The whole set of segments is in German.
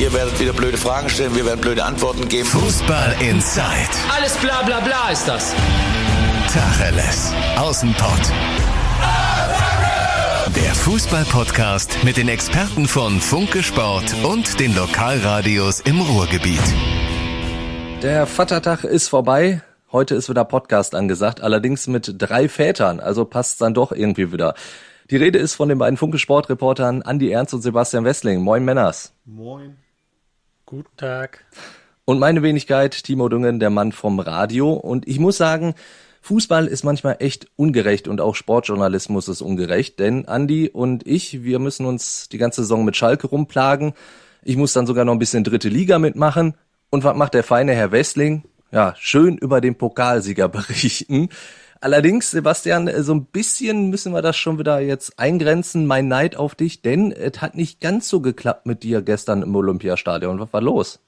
Ihr werdet wieder blöde Fragen stellen, wir werden blöde Antworten geben. Fußball Inside. Alles bla bla bla ist das. Tacheles. Außenpott. Der Fußball-Podcast mit den Experten von Funke Sport und den Lokalradios im Ruhrgebiet. Der Vatertag ist vorbei. Heute ist wieder Podcast angesagt, allerdings mit drei Vätern, also passt dann doch irgendwie wieder. Die Rede ist von den beiden Funke Sportreportern Andi Ernst und Sebastian Wessling. Moin Männers. Moin. Guten Tag. Und meine Wenigkeit, Timo Düngen, der Mann vom Radio. Und ich muss sagen, Fußball ist manchmal echt ungerecht und auch Sportjournalismus ist ungerecht, denn Andi und ich, wir müssen uns die ganze Saison mit Schalke rumplagen. Ich muss dann sogar noch ein bisschen dritte Liga mitmachen. Und was macht der feine Herr Wessling? Ja, schön über den Pokalsieger berichten. Allerdings, Sebastian, so ein bisschen müssen wir das schon wieder jetzt eingrenzen, mein Neid auf dich, denn es hat nicht ganz so geklappt mit dir gestern im Olympiastadion. Was war los?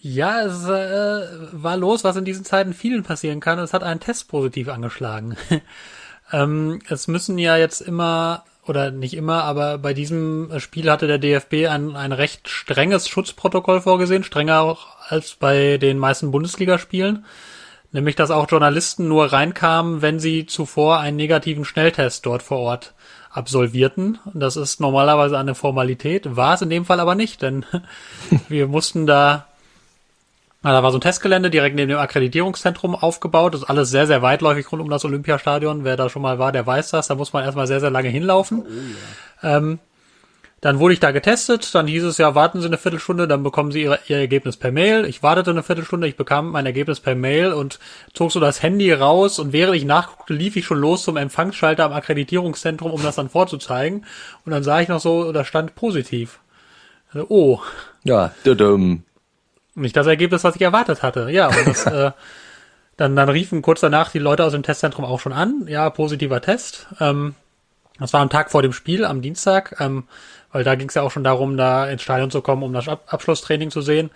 Ja, es äh, war los, was in diesen Zeiten vielen passieren kann. Es hat einen Test positiv angeschlagen. ähm, es müssen ja jetzt immer, oder nicht immer, aber bei diesem Spiel hatte der DFB ein, ein recht strenges Schutzprotokoll vorgesehen, strenger auch als bei den meisten Bundesligaspielen. Nämlich, dass auch Journalisten nur reinkamen, wenn sie zuvor einen negativen Schnelltest dort vor Ort absolvierten. Das ist normalerweise eine Formalität, war es in dem Fall aber nicht, denn wir mussten da, da war so ein Testgelände direkt neben dem Akkreditierungszentrum aufgebaut. Das ist alles sehr, sehr weitläufig rund um das Olympiastadion. Wer da schon mal war, der weiß das. Da muss man erstmal sehr, sehr lange hinlaufen. Oh, ja. ähm, dann wurde ich da getestet, dann hieß es ja, warten Sie eine Viertelstunde, dann bekommen Sie Ihr, Ihr Ergebnis per Mail. Ich wartete eine Viertelstunde, ich bekam mein Ergebnis per Mail und zog so das Handy raus und während ich nachguckte, lief ich schon los zum Empfangsschalter am Akkreditierungszentrum, um das dann vorzuzeigen. Und dann sah ich noch so, da stand positiv. Also, oh. Ja, dumm. Nicht das Ergebnis, was ich erwartet hatte. Ja, und das, äh, dann, dann riefen kurz danach die Leute aus dem Testzentrum auch schon an. Ja, positiver Test. Ähm, das war am Tag vor dem Spiel, am Dienstag. Ähm, weil da ging es ja auch schon darum, da ins Stadion zu kommen, um das Ab Abschlusstraining zu sehen.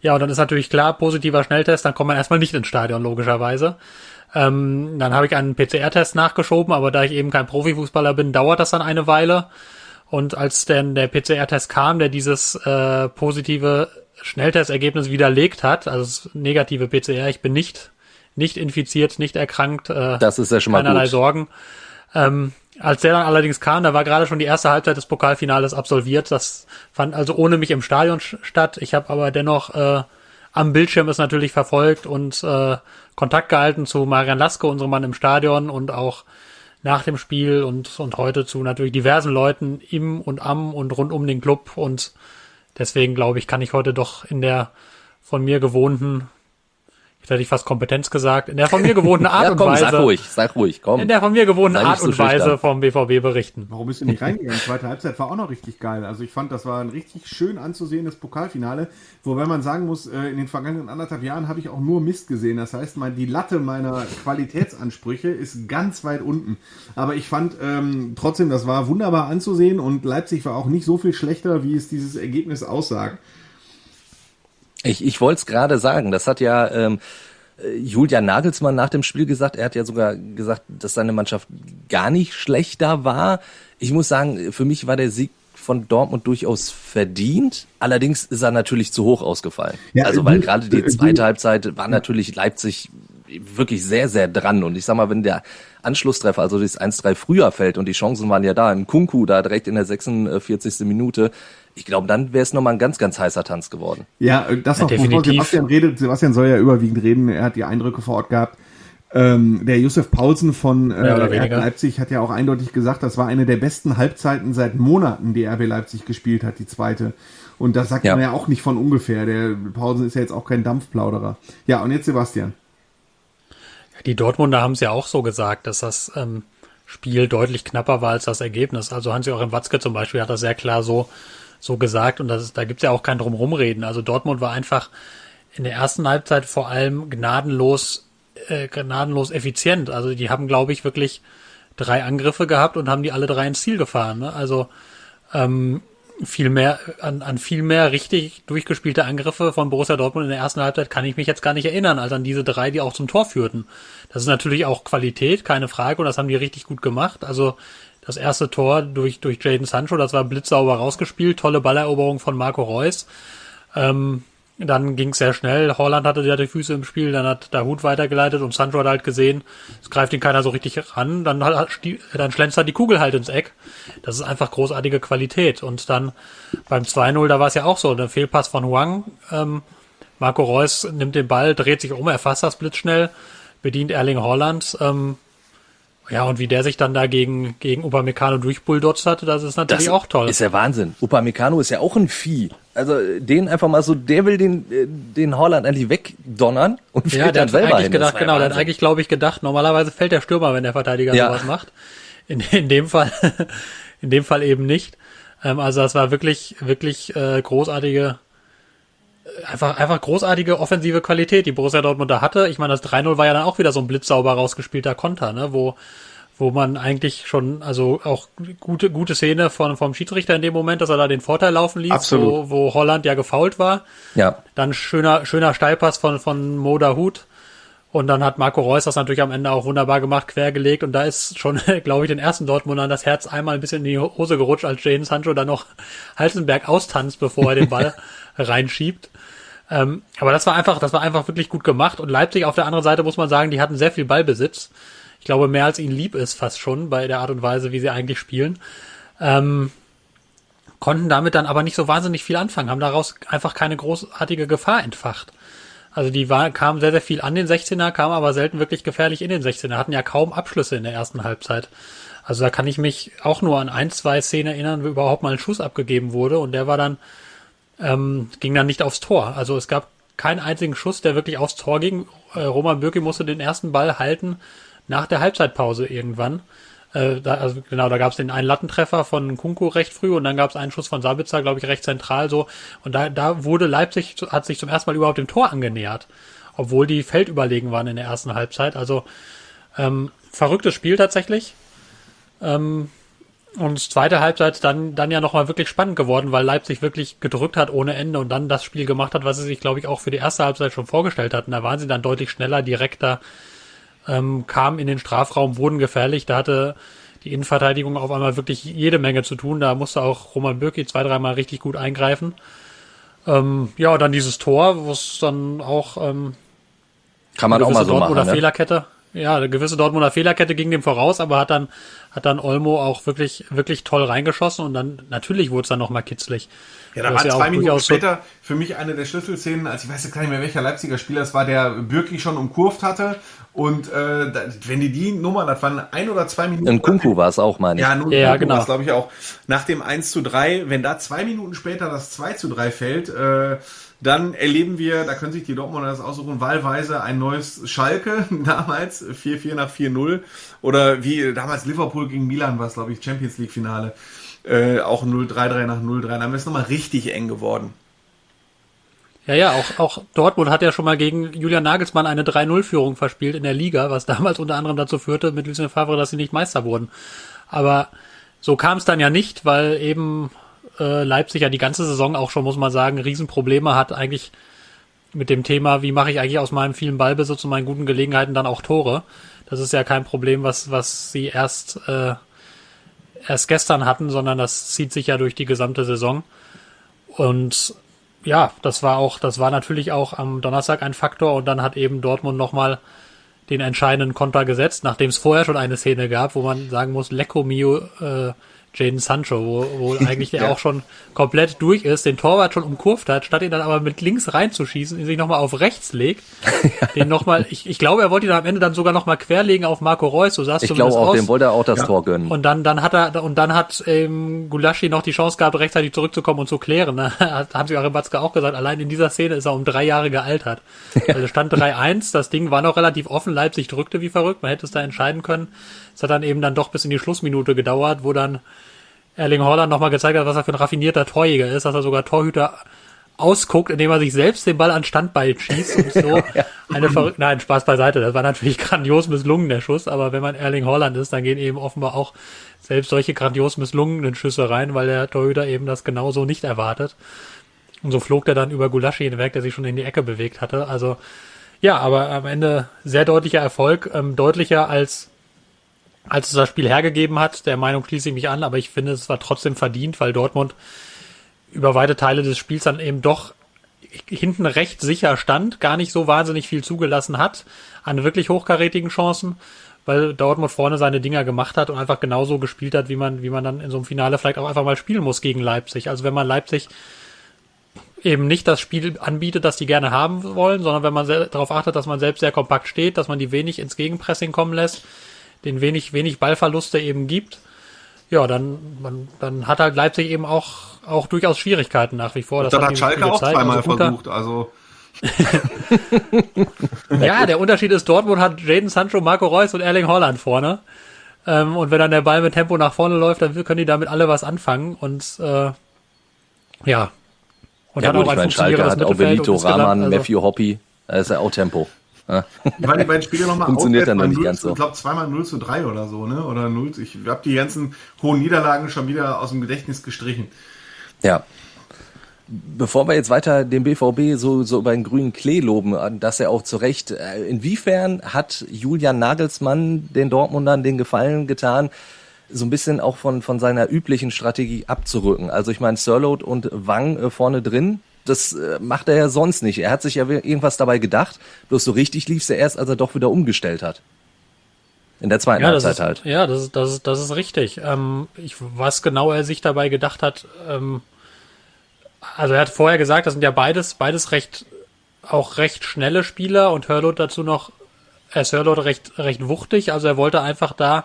Ja, und dann ist natürlich klar, positiver Schnelltest, dann kommt man erstmal nicht ins Stadion, logischerweise. Ähm, dann habe ich einen PCR-Test nachgeschoben, aber da ich eben kein Profifußballer bin, dauert das dann eine Weile. Und als dann der PCR-Test kam, der dieses äh, positive Schnelltestergebnis widerlegt hat, also das negative PCR, ich bin nicht nicht infiziert, nicht erkrankt, äh, das ist ja schon mal keinerlei gut. Sorgen. Ähm, als der dann allerdings kam, da war gerade schon die erste Halbzeit des Pokalfinales absolviert. Das fand also ohne mich im Stadion statt. Ich habe aber dennoch äh, am Bildschirm es natürlich verfolgt und äh, Kontakt gehalten zu Marian Laske, unserem Mann im Stadion und auch nach dem Spiel und, und heute zu natürlich diversen Leuten im und am und rund um den Club. Und deswegen glaube ich, kann ich heute doch in der von mir gewohnten Jetzt hätte ich fast Kompetenz gesagt, in der von mir gewohnten Art ja, komm, und Weise. Sag ruhig, sag ruhig, komm. In der von mir gewohnten Art so und Weise vom BVB berichten. Warum bist du nicht reingegangen? Zweite Halbzeit war auch noch richtig geil. Also ich fand, das war ein richtig schön anzusehendes Pokalfinale, wobei man sagen muss, äh, in den vergangenen anderthalb Jahren habe ich auch nur Mist gesehen. Das heißt, die Latte meiner Qualitätsansprüche ist ganz weit unten. Aber ich fand ähm, trotzdem, das war wunderbar anzusehen und Leipzig war auch nicht so viel schlechter, wie es dieses Ergebnis aussagt. Ich, ich wollte es gerade sagen, das hat ja ähm, Julian Nagelsmann nach dem Spiel gesagt, er hat ja sogar gesagt, dass seine Mannschaft gar nicht schlechter war. Ich muss sagen, für mich war der Sieg von Dortmund durchaus verdient. Allerdings ist er natürlich zu hoch ausgefallen. Ja, also weil gerade die zweite Halbzeit war natürlich Leipzig wirklich sehr, sehr dran. Und ich sag mal, wenn der Anschlusstreffer, also das 1-3 früher fällt und die Chancen waren ja da, im Kunku da direkt in der 46. Minute, ich glaube, dann wäre es nochmal ein ganz, ganz heißer Tanz geworden. Ja, das noch, ja, bevor Sebastian redet, Sebastian soll ja überwiegend reden, er hat die Eindrücke vor Ort gehabt. Ähm, der Josef Paulsen von äh, RB Leipzig hat ja auch eindeutig gesagt, das war eine der besten Halbzeiten seit Monaten, die RB Leipzig gespielt hat, die zweite. Und das sagt ja. man ja auch nicht von ungefähr. Der Paulsen ist ja jetzt auch kein Dampfplauderer. Ja, und jetzt Sebastian. Die Dortmunder haben es ja auch so gesagt, dass das ähm, Spiel deutlich knapper war als das Ergebnis. Also Hans-Joachim Watzke zum Beispiel hat das sehr klar so, so gesagt und das ist, da gibt's ja auch kein Drumrumreden. Also Dortmund war einfach in der ersten Halbzeit vor allem gnadenlos, äh, gnadenlos effizient. Also die haben, glaube ich, wirklich drei Angriffe gehabt und haben die alle drei ins Ziel gefahren. Ne? Also ähm, viel mehr, an, an viel mehr richtig durchgespielte Angriffe von Borussia Dortmund in der ersten Halbzeit kann ich mich jetzt gar nicht erinnern, als an diese drei, die auch zum Tor führten. Das ist natürlich auch Qualität, keine Frage, und das haben die richtig gut gemacht. Also das erste Tor durch, durch Jaden Sancho, das war blitzsauber rausgespielt, tolle Balleroberung von Marco Reus. Ähm, dann ging es sehr schnell. Holland hatte ja die Füße im Spiel, dann hat der Hut weitergeleitet und Sancho hat halt gesehen, es greift ihn keiner so richtig ran. Dann, dann schlänzt die Kugel halt ins Eck. Das ist einfach großartige Qualität. Und dann beim 2-0, da war es ja auch so, der Fehlpass von Huang. Ähm, Marco Reus nimmt den Ball, dreht sich um, erfasst das blitzschnell, bedient Erling Holland. Ähm, ja, und wie der sich dann da gegen, gegen Upamecano durchbulldotzt hat, das ist natürlich das auch toll. Ist ja Wahnsinn. Upamecano ist ja auch ein Vieh. Also den einfach mal so, der will den, äh, den Holland endlich wegdonnern und ja, der hat eigentlich gedacht, genau, der hat eigentlich, glaube ich, gedacht, normalerweise fällt der Stürmer, wenn der Verteidiger ja. sowas macht. In, in dem Fall, in dem Fall eben nicht. Ähm, also das war wirklich, wirklich äh, großartige, einfach, einfach großartige offensive Qualität, die Borussia Dortmund da hatte. Ich meine, das 3-0 war ja dann auch wieder so ein blitzsauber rausgespielter Konter, ne, wo, wo man eigentlich schon, also auch gute, gute Szene von, vom Schiedsrichter in dem Moment, dass er da den Vorteil laufen ließ, Absolut. wo, wo Holland ja gefault war. Ja. Dann schöner, schöner Steilpass von, von Moda Hut. Und dann hat Marco Reus das natürlich am Ende auch wunderbar gemacht, quergelegt. Und da ist schon, glaube ich, den ersten Dortmundern das Herz einmal ein bisschen in die Hose gerutscht, als Jaden Sancho dann noch Halsenberg austanzt, bevor er den Ball reinschiebt. Ähm, aber das war einfach, das war einfach wirklich gut gemacht. Und Leipzig auf der anderen Seite muss man sagen, die hatten sehr viel Ballbesitz. Ich glaube, mehr als ihnen lieb ist fast schon bei der Art und Weise, wie sie eigentlich spielen. Ähm, konnten damit dann aber nicht so wahnsinnig viel anfangen, haben daraus einfach keine großartige Gefahr entfacht. Also die war, kamen sehr, sehr viel an den 16er, kamen aber selten wirklich gefährlich in den 16er, hatten ja kaum Abschlüsse in der ersten Halbzeit. Also da kann ich mich auch nur an ein, zwei Szenen erinnern, wo überhaupt mal ein Schuss abgegeben wurde und der war dann ähm, ging dann nicht aufs Tor. Also es gab keinen einzigen Schuss, der wirklich aufs Tor ging. Äh, Roman Bürki musste den ersten Ball halten nach der Halbzeitpause irgendwann. Äh, da, also genau, da gab es den einen Lattentreffer von Kunku recht früh und dann gab es einen Schuss von Sabitzer, glaube ich, recht zentral so. Und da, da wurde Leipzig, hat sich zum ersten Mal überhaupt dem Tor angenähert, obwohl die feldüberlegen waren in der ersten Halbzeit. Also ähm, verrücktes Spiel tatsächlich. Ähm, und zweite Halbzeit dann, dann ja nochmal wirklich spannend geworden, weil Leipzig wirklich gedrückt hat ohne Ende und dann das Spiel gemacht hat, was sie sich, glaube ich, auch für die erste Halbzeit schon vorgestellt hatten. Da waren sie dann deutlich schneller, direkter, ähm, kamen in den Strafraum, wurden gefährlich. Da hatte die Innenverteidigung auf einmal wirklich jede Menge zu tun. Da musste auch Roman Bürki zwei, dreimal richtig gut eingreifen. Ähm, ja, und dann dieses Tor, wo es dann auch ähm, kann man auch mal so Dort machen. Oder ne? Fehlerkette ja, eine gewisse Dortmunder Fehlerkette ging dem voraus, aber hat dann, hat dann Olmo auch wirklich, wirklich toll reingeschossen und dann, natürlich wurde es dann nochmal kitzlig. Ja, da war ja zwei Minuten später für mich eine der Schlüsselszenen, als ich weiß jetzt gar nicht mehr, welcher Leipziger Spieler es war, der Bürki schon umkurvt hatte. Und äh, wenn die die Nummer, das waren ein oder zwei Minuten. In Kunku war es auch, meine ich. Ja, nun ja, genau. glaube ich auch. Nach dem 1 zu 3, wenn da zwei Minuten später das 2 zu 3 fällt, äh, dann erleben wir, da können sich die Dortmunder das aussuchen, wahlweise ein neues Schalke, damals 4-4 nach 4-0. Oder wie damals Liverpool gegen Milan war es, glaube ich, Champions League Finale. Äh, auch 0-3-3 nach 0-3. Dann ist es nochmal richtig eng geworden. Ja, ja, auch, auch Dortmund hat ja schon mal gegen Julian Nagelsmann eine 3-0-Führung verspielt in der Liga, was damals unter anderem dazu führte, mit Lucien Favre, dass sie nicht Meister wurden. Aber so kam es dann ja nicht, weil eben äh, Leipzig ja die ganze Saison auch schon, muss man sagen, Riesenprobleme hat eigentlich mit dem Thema, wie mache ich eigentlich aus meinem vielen Ballbesitz und meinen guten Gelegenheiten dann auch Tore. Das ist ja kein Problem, was, was sie erst, äh, erst gestern hatten, sondern das zieht sich ja durch die gesamte Saison. Und ja, das war auch, das war natürlich auch am Donnerstag ein Faktor und dann hat eben Dortmund nochmal den entscheidenden Konter gesetzt, nachdem es vorher schon eine Szene gab, wo man sagen muss, Lecco Mio, äh, Jaden Sancho, wo, wo eigentlich der ja. auch schon komplett durch ist, den Torwart schon umkurvt hat, statt ihn dann aber mit links reinzuschießen, ihn sich nochmal auf rechts legt, den nochmal, ich, ich glaube, er wollte ihn am Ende dann sogar nochmal querlegen auf Marco Reus, so sah es Ich glaube auch, aus. dem wollte er auch das ja. Tor gönnen. Und dann, dann hat er, und dann hat ähm, Gulaschi noch die Chance gehabt, rechtzeitig zurückzukommen und zu klären. Ne? Haben sie Rebatzka auch gesagt, allein in dieser Szene ist er um drei Jahre gealtert. Ja. Also stand 3-1, das Ding war noch relativ offen, Leipzig drückte wie verrückt, man hätte es da entscheiden können. Es hat dann eben dann doch bis in die Schlussminute gedauert, wo dann Erling Holland nochmal gezeigt hat, was er für ein raffinierter Torjäger ist, dass er sogar Torhüter ausguckt, indem er sich selbst den Ball an Standbein schießt und so. Eine verrückte, nein, Spaß beiseite. Das war natürlich grandios misslungen, der Schuss, aber wenn man Erling Holland ist, dann gehen eben offenbar auch selbst solche grandios misslungenen Schüsse rein, weil der Torhüter eben das genauso nicht erwartet. Und so flog der dann über Gulaschi hinweg, der sich schon in die Ecke bewegt hatte. Also, ja, aber am Ende sehr deutlicher Erfolg, ähm, deutlicher als als es das Spiel hergegeben hat. Der Meinung schließe ich mich an, aber ich finde, es war trotzdem verdient, weil Dortmund über weite Teile des Spiels dann eben doch hinten recht sicher stand, gar nicht so wahnsinnig viel zugelassen hat an wirklich hochkarätigen Chancen, weil Dortmund vorne seine Dinger gemacht hat und einfach genauso gespielt hat, wie man, wie man dann in so einem Finale vielleicht auch einfach mal spielen muss gegen Leipzig. Also wenn man Leipzig eben nicht das Spiel anbietet, das die gerne haben wollen, sondern wenn man darauf achtet, dass man selbst sehr kompakt steht, dass man die wenig ins Gegenpressing kommen lässt, den wenig, wenig Ballverluste eben gibt, ja, dann, man, dann hat halt Leipzig eben auch, auch durchaus Schwierigkeiten nach wie vor. Das, das hat, hat Schalke auch zweimal also versucht, also. ja, der Unterschied ist, Dortmund hat Jaden Sancho, Marco Reus und Erling Holland vorne. Ähm, und wenn dann der Ball mit Tempo nach vorne läuft, dann können die damit alle was anfangen. Und äh, ja, und ja, hat gut, auch ein ich mein, Schalke hat auch Benito, Rahman, also Matthew Hoppy. Das ist ja auch Tempo. Ich meine, die beiden Spiele nochmal Funktioniert dann noch nicht ganz so. Ich glaube, zweimal 0 zu 3 oder so, ne? Oder 0 zu, Ich habe die ganzen hohen Niederlagen schon wieder aus dem Gedächtnis gestrichen. Ja. Bevor wir jetzt weiter den BVB so, so über den grünen Klee loben, dass er auch zu Recht, äh, inwiefern hat Julian Nagelsmann den Dortmundern den Gefallen getan, so ein bisschen auch von, von seiner üblichen Strategie abzurücken. Also ich meine, Sirload und Wang äh, vorne drin, das äh, macht er ja sonst nicht. Er hat sich ja irgendwas dabei gedacht, bloß so richtig lief es ja erst, als er doch wieder umgestellt hat. In der zweiten ja, Halbzeit ist, halt. Ja, das ist, das ist, das ist richtig. Ähm, ich, was genau er sich dabei gedacht hat, ähm, also er hat vorher gesagt, das sind ja beides, beides recht, auch recht schnelle Spieler und Hurlot dazu noch, er ist Hurlot recht, recht wuchtig, also er wollte einfach da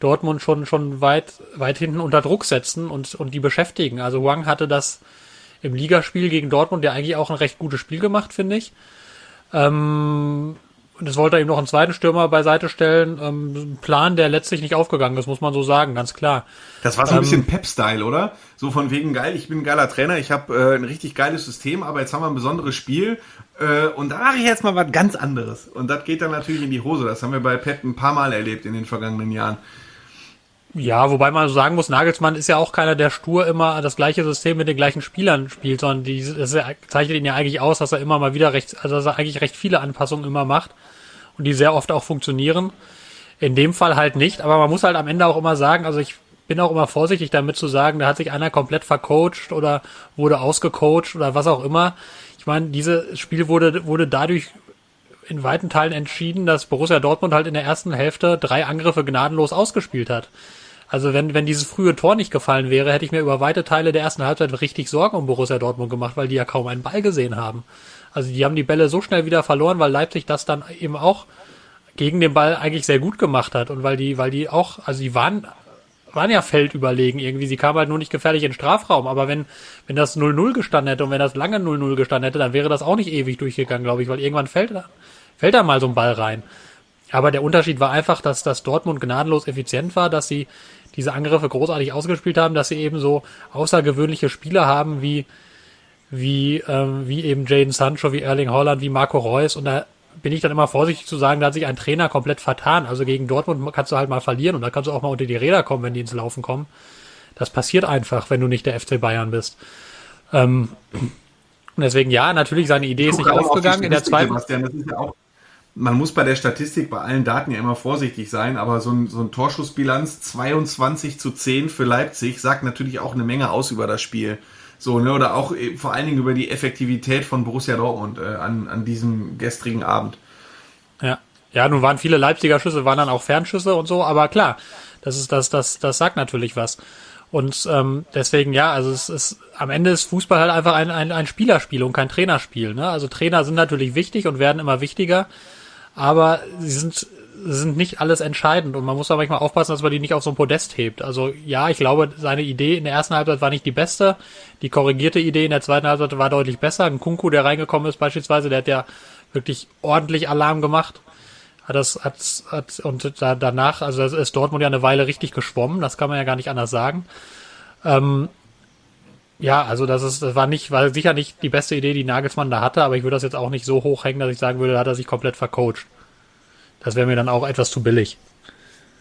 Dortmund schon, schon weit, weit hinten unter Druck setzen und, und die beschäftigen. Also Wang hatte das im Ligaspiel gegen Dortmund ja eigentlich auch ein recht gutes Spiel gemacht, finde ich. Ähm, und es wollte er ihm noch einen zweiten Stürmer beiseite stellen. Ähm, ein Plan, der letztlich nicht aufgegangen ist, muss man so sagen, ganz klar. Das war so ein ähm, bisschen Pep-Style, oder? So von wegen geil, ich bin ein geiler Trainer, ich habe äh, ein richtig geiles System, aber jetzt haben wir ein besonderes Spiel äh, und da mache ich jetzt mal was ganz anderes. Und das geht dann natürlich in die Hose. Das haben wir bei Pep ein paar Mal erlebt in den vergangenen Jahren. Ja, wobei man so sagen muss, Nagelsmann ist ja auch keiner, der stur immer das gleiche System mit den gleichen Spielern spielt, sondern die, das zeichnet ihn ja eigentlich aus, dass er immer mal wieder recht, also dass er eigentlich recht viele Anpassungen immer macht und die sehr oft auch funktionieren. In dem Fall halt nicht, aber man muss halt am Ende auch immer sagen, also ich bin auch immer vorsichtig damit zu sagen, da hat sich einer komplett vercoacht oder wurde ausgecoacht oder was auch immer. Ich meine, dieses Spiel wurde, wurde dadurch in weiten Teilen entschieden, dass Borussia Dortmund halt in der ersten Hälfte drei Angriffe gnadenlos ausgespielt hat. Also wenn, wenn dieses frühe Tor nicht gefallen wäre, hätte ich mir über weite Teile der ersten Halbzeit richtig Sorgen um Borussia Dortmund gemacht, weil die ja kaum einen Ball gesehen haben. Also die haben die Bälle so schnell wieder verloren, weil Leipzig das dann eben auch gegen den Ball eigentlich sehr gut gemacht hat und weil die, weil die auch, also die waren, waren ja feldüberlegen irgendwie. Sie kamen halt nur nicht gefährlich in den Strafraum. Aber wenn, wenn das 0-0 gestanden hätte und wenn das lange 0-0 gestanden hätte, dann wäre das auch nicht ewig durchgegangen, glaube ich, weil irgendwann fällt, fällt da mal so ein Ball rein. Aber der Unterschied war einfach, dass das Dortmund gnadenlos effizient war, dass sie diese Angriffe großartig ausgespielt haben, dass sie eben so außergewöhnliche Spieler haben wie wie ähm, wie eben Jaden Sancho, wie Erling Holland, wie Marco Reus und da bin ich dann immer vorsichtig zu sagen, da hat sich ein Trainer komplett vertan. Also gegen Dortmund kannst du halt mal verlieren und da kannst du auch mal unter die Räder kommen, wenn die ins Laufen kommen. Das passiert einfach, wenn du nicht der FC Bayern bist. Ähm, und deswegen ja, natürlich seine Idee ist nicht aufgegangen auf in der zweiten. Sebastian, das ist ja auch man muss bei der Statistik bei allen Daten ja immer vorsichtig sein, aber so ein, so ein Torschussbilanz 22 zu 10 für Leipzig sagt natürlich auch eine Menge aus über das Spiel. So, ne, oder auch äh, vor allen Dingen über die Effektivität von Borussia Dortmund äh, an, an diesem gestrigen Abend. Ja. Ja, nun waren viele Leipziger Schüsse, waren dann auch Fernschüsse und so, aber klar, das ist das, das, das sagt natürlich was. Und ähm, deswegen, ja, also es ist am Ende ist Fußball halt einfach ein, ein, ein Spielerspiel und kein Trainerspiel. Ne? Also Trainer sind natürlich wichtig und werden immer wichtiger aber sie sind sind nicht alles entscheidend und man muss da manchmal aufpassen, dass man die nicht auf so ein Podest hebt. Also ja, ich glaube, seine Idee in der ersten Halbzeit war nicht die beste. Die korrigierte Idee in der zweiten Halbzeit war deutlich besser. Ein Kunku, der reingekommen ist beispielsweise, der hat ja wirklich ordentlich Alarm gemacht. Hat das, hat, hat, und da, danach, also ist Dortmund ja eine Weile richtig geschwommen, das kann man ja gar nicht anders sagen. Ähm, ja, also das ist, das war nicht, war sicher nicht die beste Idee, die Nagelsmann da hatte, aber ich würde das jetzt auch nicht so hochhängen, dass ich sagen würde, da hat er sich komplett vercoacht. Das wäre mir dann auch etwas zu billig.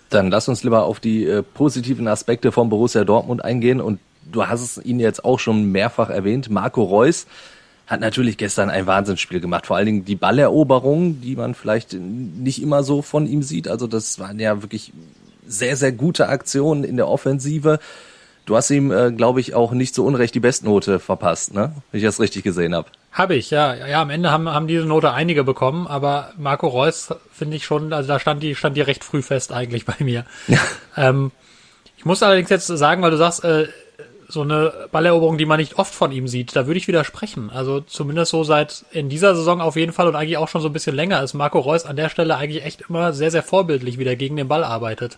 Dann lass uns lieber auf die äh, positiven Aspekte von Borussia Dortmund eingehen und du hast es ihn jetzt auch schon mehrfach erwähnt. Marco Reus hat natürlich gestern ein Wahnsinnsspiel gemacht. Vor allen Dingen die Balleroberung, die man vielleicht nicht immer so von ihm sieht. Also das waren ja wirklich sehr, sehr gute Aktionen in der Offensive. Du hast ihm, äh, glaube ich, auch nicht so unrecht die Bestnote verpasst, ne? Wenn ich das richtig gesehen habe. Habe ich, ja. Ja, am Ende haben, haben diese Note einige bekommen, aber Marco Reus finde ich schon, also da stand die, stand die recht früh fest eigentlich bei mir. Ja. Ähm, ich muss allerdings jetzt sagen, weil du sagst, äh, so eine Balleroberung, die man nicht oft von ihm sieht, da würde ich widersprechen. Also zumindest so seit in dieser Saison auf jeden Fall und eigentlich auch schon so ein bisschen länger ist Marco Reus an der Stelle eigentlich echt immer sehr, sehr vorbildlich, wie der gegen den Ball arbeitet.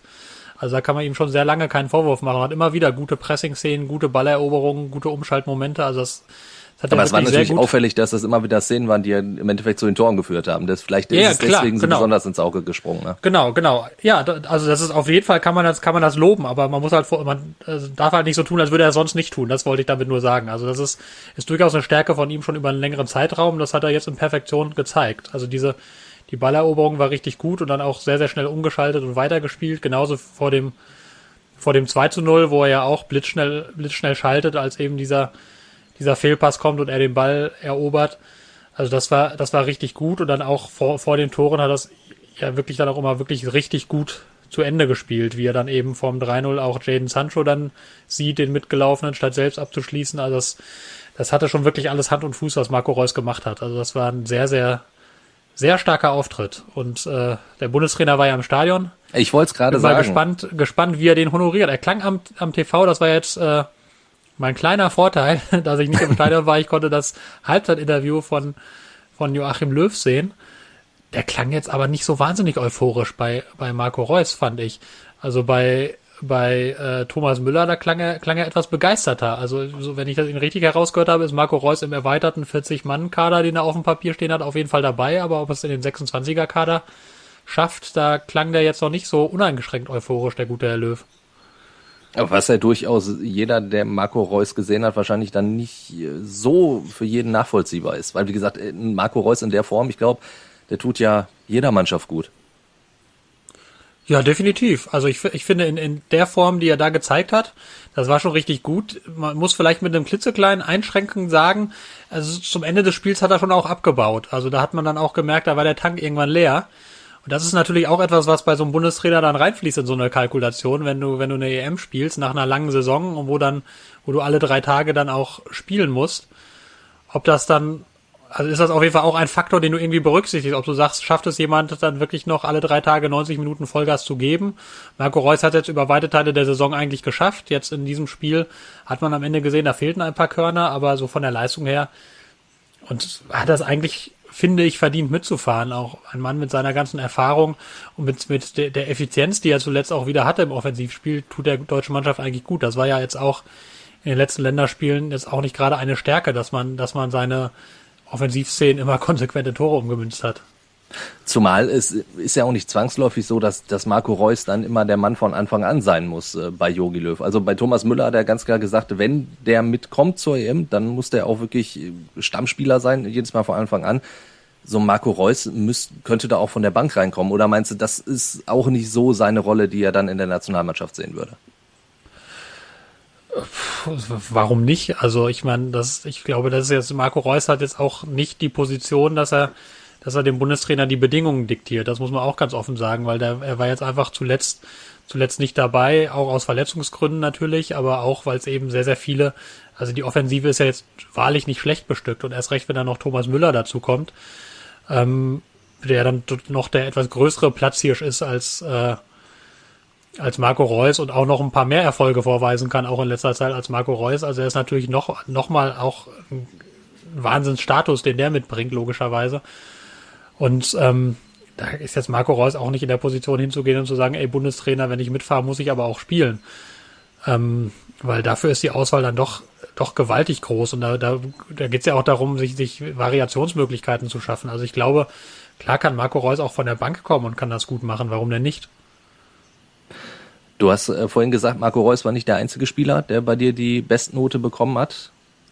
Also da kann man ihm schon sehr lange keinen Vorwurf machen. Hat immer wieder gute Pressing-Szenen, gute Balleroberungen, gute Umschaltmomente. Also das aber es war natürlich auffällig, dass das immer wieder Szenen waren, die ja im Endeffekt zu den Toren geführt haben. Das vielleicht ist ja, es klar, deswegen genau. so besonders ins Auge gesprungen. Ne? Genau, genau. Ja, also das ist auf jeden Fall kann man das kann man das loben, aber man muss halt man also darf halt nicht so tun, als würde er sonst nicht tun. Das wollte ich damit nur sagen. Also das ist ist durchaus eine Stärke von ihm schon über einen längeren Zeitraum. Das hat er jetzt in Perfektion gezeigt. Also diese die Balleroberung war richtig gut und dann auch sehr sehr schnell umgeschaltet und weitergespielt. Genauso vor dem vor dem 2 zu 0, wo er ja auch blitzschnell blitzschnell schaltet, als eben dieser dieser Fehlpass kommt und er den Ball erobert. Also das war, das war richtig gut und dann auch vor, vor den Toren hat das ja wirklich dann auch immer wirklich richtig gut zu Ende gespielt, wie er dann eben vom 3-0 auch Jaden Sancho dann sieht, den mitgelaufenen, statt selbst abzuschließen. Also das, das hatte schon wirklich alles Hand und Fuß, was Marco Reus gemacht hat. Also das war ein sehr, sehr, sehr starker Auftritt. Und äh, der Bundestrainer war ja im Stadion. Ich wollte es gerade sagen. Bin mal gespannt, gespannt, wie er den honoriert. Er klang am, am TV, das war jetzt äh, mein kleiner Vorteil, dass ich nicht im Stadion war, ich konnte das Halbzeitinterview von, von Joachim Löw sehen. Der klang jetzt aber nicht so wahnsinnig euphorisch bei, bei Marco Reus, fand ich. Also bei, bei äh, Thomas Müller, da klang er, klang er etwas begeisterter. Also so, wenn ich das ihn richtig herausgehört habe, ist Marco Reus im erweiterten 40-Mann-Kader, den er auf dem Papier stehen hat, auf jeden Fall dabei. Aber ob es in den 26er-Kader schafft, da klang der jetzt noch nicht so uneingeschränkt euphorisch, der gute Herr Löw. Aber was ja durchaus jeder, der Marco Reus gesehen hat, wahrscheinlich dann nicht so für jeden nachvollziehbar ist. Weil, wie gesagt, Marco Reus in der Form, ich glaube, der tut ja jeder Mannschaft gut. Ja, definitiv. Also ich, ich finde in, in der Form, die er da gezeigt hat, das war schon richtig gut. Man muss vielleicht mit einem klitzekleinen Einschränken sagen, also zum Ende des Spiels hat er schon auch abgebaut. Also da hat man dann auch gemerkt, da war der Tank irgendwann leer. Und das ist natürlich auch etwas, was bei so einem Bundestrainer dann reinfließt in so eine Kalkulation, wenn du, wenn du eine EM spielst nach einer langen Saison und wo dann, wo du alle drei Tage dann auch spielen musst. Ob das dann, also ist das auf jeden Fall auch ein Faktor, den du irgendwie berücksichtigst, ob du sagst, schafft es jemand dann wirklich noch alle drei Tage 90 Minuten Vollgas zu geben. Marco Reus hat jetzt über weite Teile der Saison eigentlich geschafft. Jetzt in diesem Spiel hat man am Ende gesehen, da fehlten ein paar Körner, aber so von der Leistung her und hat das eigentlich finde ich, verdient mitzufahren. Auch ein Mann mit seiner ganzen Erfahrung und mit, mit der, Effizienz, die er zuletzt auch wieder hatte im Offensivspiel, tut der deutschen Mannschaft eigentlich gut. Das war ja jetzt auch in den letzten Länderspielen jetzt auch nicht gerade eine Stärke, dass man, dass man seine Offensivszenen immer konsequente Tore umgemünzt hat. Zumal es ist ja auch nicht zwangsläufig so, dass, dass Marco Reus dann immer der Mann von Anfang an sein muss äh, bei Jogi Löw. Also bei Thomas Müller hat er ganz klar gesagt, wenn der mitkommt zur EM, dann muss der auch wirklich Stammspieler sein, jedes Mal von Anfang an. So Marco Reus müsst, könnte da auch von der Bank reinkommen. Oder meinst du, das ist auch nicht so seine Rolle, die er dann in der Nationalmannschaft sehen würde? Warum nicht? Also ich meine, das, ich glaube, das ist jetzt Marco Reus hat jetzt auch nicht die Position, dass er dass er dem Bundestrainer die Bedingungen diktiert. Das muss man auch ganz offen sagen, weil der, er war jetzt einfach zuletzt, zuletzt nicht dabei, auch aus Verletzungsgründen natürlich, aber auch, weil es eben sehr, sehr viele, also die Offensive ist ja jetzt wahrlich nicht schlecht bestückt und erst recht, wenn dann noch Thomas Müller dazu kommt, ähm, der dann noch der etwas größere Platzhirsch ist als, äh, als Marco Reus und auch noch ein paar mehr Erfolge vorweisen kann, auch in letzter Zeit als Marco Reus. Also er ist natürlich noch, noch mal auch ein Wahnsinnsstatus, den der mitbringt, logischerweise. Und ähm, da ist jetzt Marco Reus auch nicht in der Position hinzugehen und zu sagen, ey Bundestrainer, wenn ich mitfahre, muss ich aber auch spielen. Ähm, weil dafür ist die Auswahl dann doch doch gewaltig groß und da, da, da geht es ja auch darum, sich, sich Variationsmöglichkeiten zu schaffen. Also ich glaube, klar kann Marco Reus auch von der Bank kommen und kann das gut machen. Warum denn nicht? Du hast äh, vorhin gesagt, Marco Reus war nicht der einzige Spieler, der bei dir die Bestnote bekommen hat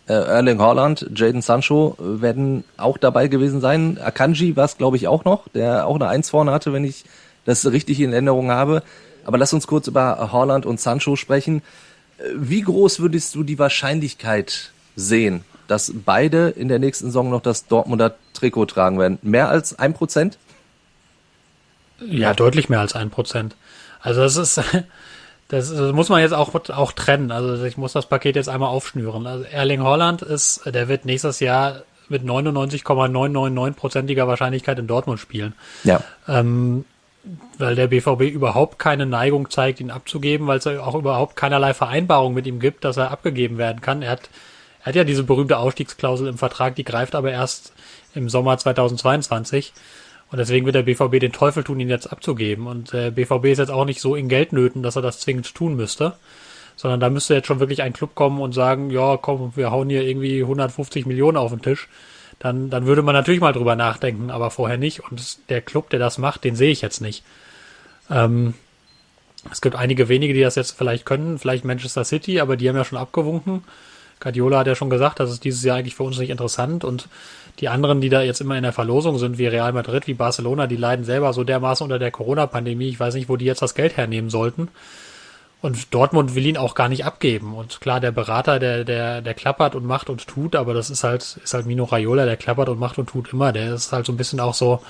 äh, Erling Haaland, Jaden Sancho werden auch dabei gewesen sein. Akanji war es, glaube ich, auch noch, der auch eine Eins vorne hatte, wenn ich das richtig in Erinnerung habe. Aber lass uns kurz über Haaland und Sancho sprechen. Äh, wie groß würdest du die Wahrscheinlichkeit sehen, dass beide in der nächsten Saison noch das Dortmunder Trikot tragen werden? Mehr als ein Prozent? Ja, deutlich mehr als ein Prozent. Also das ist, das, das muss man jetzt auch, auch trennen. Also ich muss das Paket jetzt einmal aufschnüren. Also Erling Holland ist, der wird nächstes Jahr mit 99,999%iger Wahrscheinlichkeit in Dortmund spielen. Ja. Ähm, weil der BVB überhaupt keine Neigung zeigt, ihn abzugeben, weil es auch überhaupt keinerlei Vereinbarung mit ihm gibt, dass er abgegeben werden kann. Er hat, er hat ja diese berühmte Ausstiegsklausel im Vertrag, die greift aber erst im Sommer 2022. Und deswegen wird der BVB den Teufel tun, ihn jetzt abzugeben. Und der BVB ist jetzt auch nicht so in Geldnöten, dass er das zwingend tun müsste. Sondern da müsste jetzt schon wirklich ein Club kommen und sagen, ja, komm, wir hauen hier irgendwie 150 Millionen auf den Tisch. Dann, dann würde man natürlich mal drüber nachdenken, aber vorher nicht. Und der Club, der das macht, den sehe ich jetzt nicht. Ähm, es gibt einige wenige, die das jetzt vielleicht können, vielleicht Manchester City, aber die haben ja schon abgewunken. Guardiola hat ja schon gesagt, das ist dieses Jahr eigentlich für uns nicht interessant und die anderen, die da jetzt immer in der Verlosung sind, wie Real Madrid, wie Barcelona, die leiden selber so dermaßen unter der Corona-Pandemie. Ich weiß nicht, wo die jetzt das Geld hernehmen sollten. Und Dortmund will ihn auch gar nicht abgeben. Und klar, der Berater, der, der, der klappert und macht und tut, aber das ist halt, ist halt Mino Raiola, der klappert und macht und tut immer. Der ist halt so ein bisschen auch so,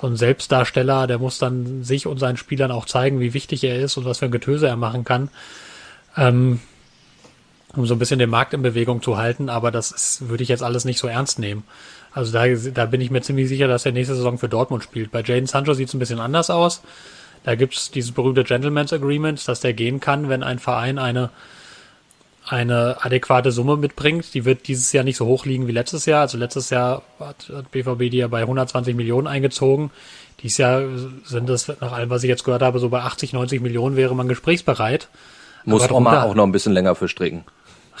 so ein Selbstdarsteller, der muss dann sich und seinen Spielern auch zeigen, wie wichtig er ist und was für ein Getöse er machen kann. Ähm, um so ein bisschen den Markt in Bewegung zu halten, aber das ist, würde ich jetzt alles nicht so ernst nehmen. Also da, da bin ich mir ziemlich sicher, dass er nächste Saison für Dortmund spielt. Bei Jaden Sancho sieht es ein bisschen anders aus. Da gibt es dieses berühmte Gentleman's Agreement, dass der gehen kann, wenn ein Verein eine, eine adäquate Summe mitbringt. Die wird dieses Jahr nicht so hoch liegen wie letztes Jahr. Also letztes Jahr hat, hat BVB die ja bei 120 Millionen eingezogen. Dieses Jahr sind es, nach allem, was ich jetzt gehört habe, so bei 80, 90 Millionen wäre man gesprächsbereit. Muss Oma auch noch ein bisschen länger für stricken.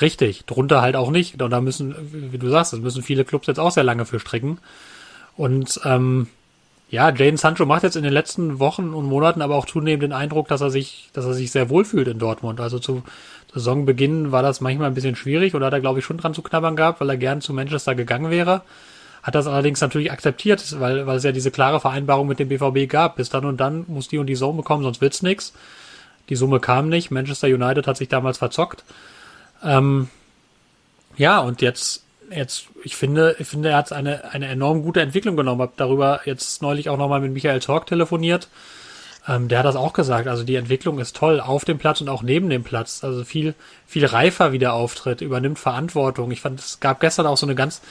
Richtig, drunter halt auch nicht. Und da müssen, wie du sagst, das müssen viele Clubs jetzt auch sehr lange für stricken. Und ähm, ja, Jane Sancho macht jetzt in den letzten Wochen und Monaten aber auch zunehmend den Eindruck, dass er sich, dass er sich sehr wohlfühlt in Dortmund. Also zu Saisonbeginn war das manchmal ein bisschen schwierig oder hat er, glaube ich, schon dran zu knabbern gehabt, weil er gern zu Manchester gegangen wäre. Hat das allerdings natürlich akzeptiert, weil, weil es ja diese klare Vereinbarung mit dem BVB gab. Bis dann und dann muss die und die Summe bekommen, sonst wird's nix. Die Summe kam nicht. Manchester United hat sich damals verzockt. Ähm, ja, und jetzt, jetzt, ich finde, ich finde, er hat eine, eine enorm gute Entwicklung genommen. Hab darüber jetzt neulich auch nochmal mit Michael Talk telefoniert. Ähm, der hat das auch gesagt. Also die Entwicklung ist toll auf dem Platz und auch neben dem Platz. Also viel, viel reifer wie der Auftritt, übernimmt Verantwortung. Ich fand, es gab gestern auch so eine ganz,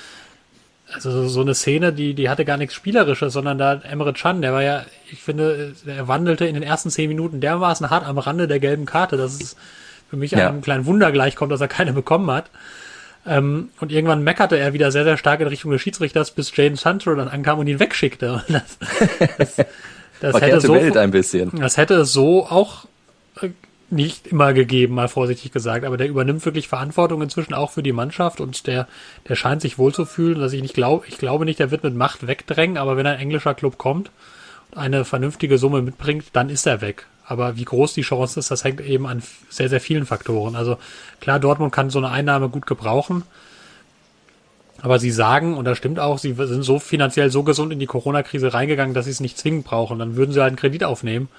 also so eine Szene, die, die hatte gar nichts Spielerisches, sondern da Emre Can, der war ja, ich finde, er wandelte in den ersten zehn Minuten dermaßen hart am Rande der gelben Karte. Das ist, für mich ja. einem kleinen Wunder gleichkommt, dass er keine bekommen hat. Ähm, und irgendwann meckerte er wieder sehr, sehr stark in Richtung des Schiedsrichters, bis Jane Sancho dann ankam und ihn wegschickte. Das, das, das hätte so, Welt ein bisschen. Das hätte es so auch äh, nicht immer gegeben, mal vorsichtig gesagt. Aber der übernimmt wirklich Verantwortung inzwischen auch für die Mannschaft und der, der scheint sich wohl zu fühlen, dass ich nicht glaube, ich glaube nicht, der wird mit Macht wegdrängen, aber wenn ein englischer Club kommt und eine vernünftige Summe mitbringt, dann ist er weg. Aber wie groß die Chance ist, das hängt eben an sehr, sehr vielen Faktoren. Also klar, Dortmund kann so eine Einnahme gut gebrauchen. Aber sie sagen, und das stimmt auch, sie sind so finanziell so gesund in die Corona-Krise reingegangen, dass sie es nicht zwingend brauchen. Dann würden sie halt einen Kredit aufnehmen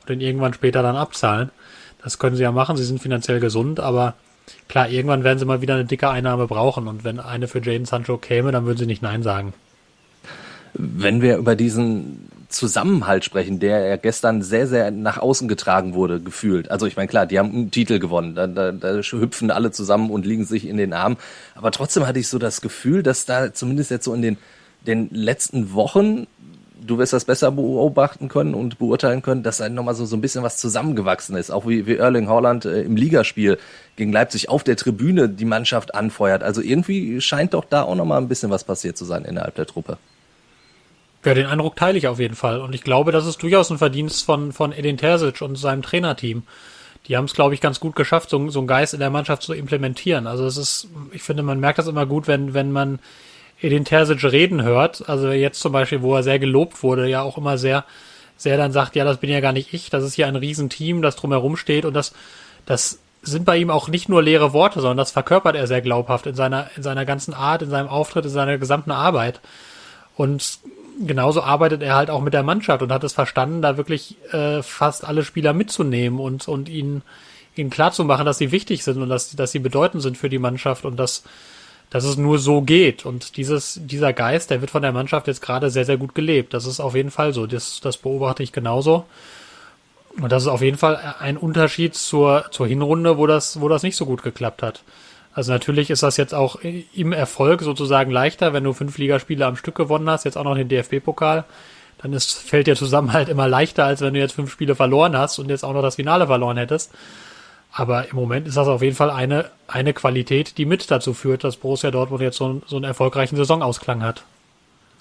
und den irgendwann später dann abzahlen. Das können sie ja machen, sie sind finanziell gesund, aber klar, irgendwann werden sie mal wieder eine dicke Einnahme brauchen. Und wenn eine für Jaden Sancho käme, dann würden sie nicht Nein sagen. Wenn wir über diesen Zusammenhalt sprechen, der ja gestern sehr, sehr nach außen getragen wurde, gefühlt. Also ich meine, klar, die haben einen Titel gewonnen, da, da, da hüpfen alle zusammen und liegen sich in den Armen. Aber trotzdem hatte ich so das Gefühl, dass da zumindest jetzt so in den, den letzten Wochen, du wirst das besser beobachten können und beurteilen können, dass da nochmal so, so ein bisschen was zusammengewachsen ist. Auch wie, wie Erling Haaland äh, im Ligaspiel gegen Leipzig auf der Tribüne die Mannschaft anfeuert. Also irgendwie scheint doch da auch nochmal ein bisschen was passiert zu sein innerhalb der Truppe. Ja, den Eindruck teile ich auf jeden Fall. Und ich glaube, das ist durchaus ein Verdienst von, von Edin Terzic und seinem Trainerteam. Die haben es, glaube ich, ganz gut geschafft, so, so einen Geist in der Mannschaft zu implementieren. Also es ist, ich finde, man merkt das immer gut, wenn, wenn man Edin Terzic reden hört. Also jetzt zum Beispiel, wo er sehr gelobt wurde, ja auch immer sehr, sehr dann sagt, ja, das bin ja gar nicht ich, das ist hier ein Riesenteam, das drumherum steht und das, das sind bei ihm auch nicht nur leere Worte, sondern das verkörpert er sehr glaubhaft in seiner, in seiner ganzen Art, in seinem Auftritt, in seiner gesamten Arbeit. Und genauso arbeitet er halt auch mit der Mannschaft und hat es verstanden, da wirklich äh, fast alle Spieler mitzunehmen und, und ihnen, ihnen klarzumachen, dass sie wichtig sind und dass, dass sie bedeutend sind für die Mannschaft und dass, dass es nur so geht. Und dieses, dieser Geist, der wird von der Mannschaft jetzt gerade sehr, sehr gut gelebt. Das ist auf jeden Fall so. Das, das beobachte ich genauso. Und das ist auf jeden Fall ein Unterschied zur, zur Hinrunde, wo das, wo das nicht so gut geklappt hat. Also natürlich ist das jetzt auch im Erfolg sozusagen leichter, wenn du fünf Ligaspiele am Stück gewonnen hast, jetzt auch noch den DFB-Pokal, dann ist, fällt der Zusammenhalt immer leichter, als wenn du jetzt fünf Spiele verloren hast und jetzt auch noch das Finale verloren hättest. Aber im Moment ist das auf jeden Fall eine, eine Qualität, die mit dazu führt, dass Borussia Dortmund jetzt so, so einen erfolgreichen Saisonausklang hat.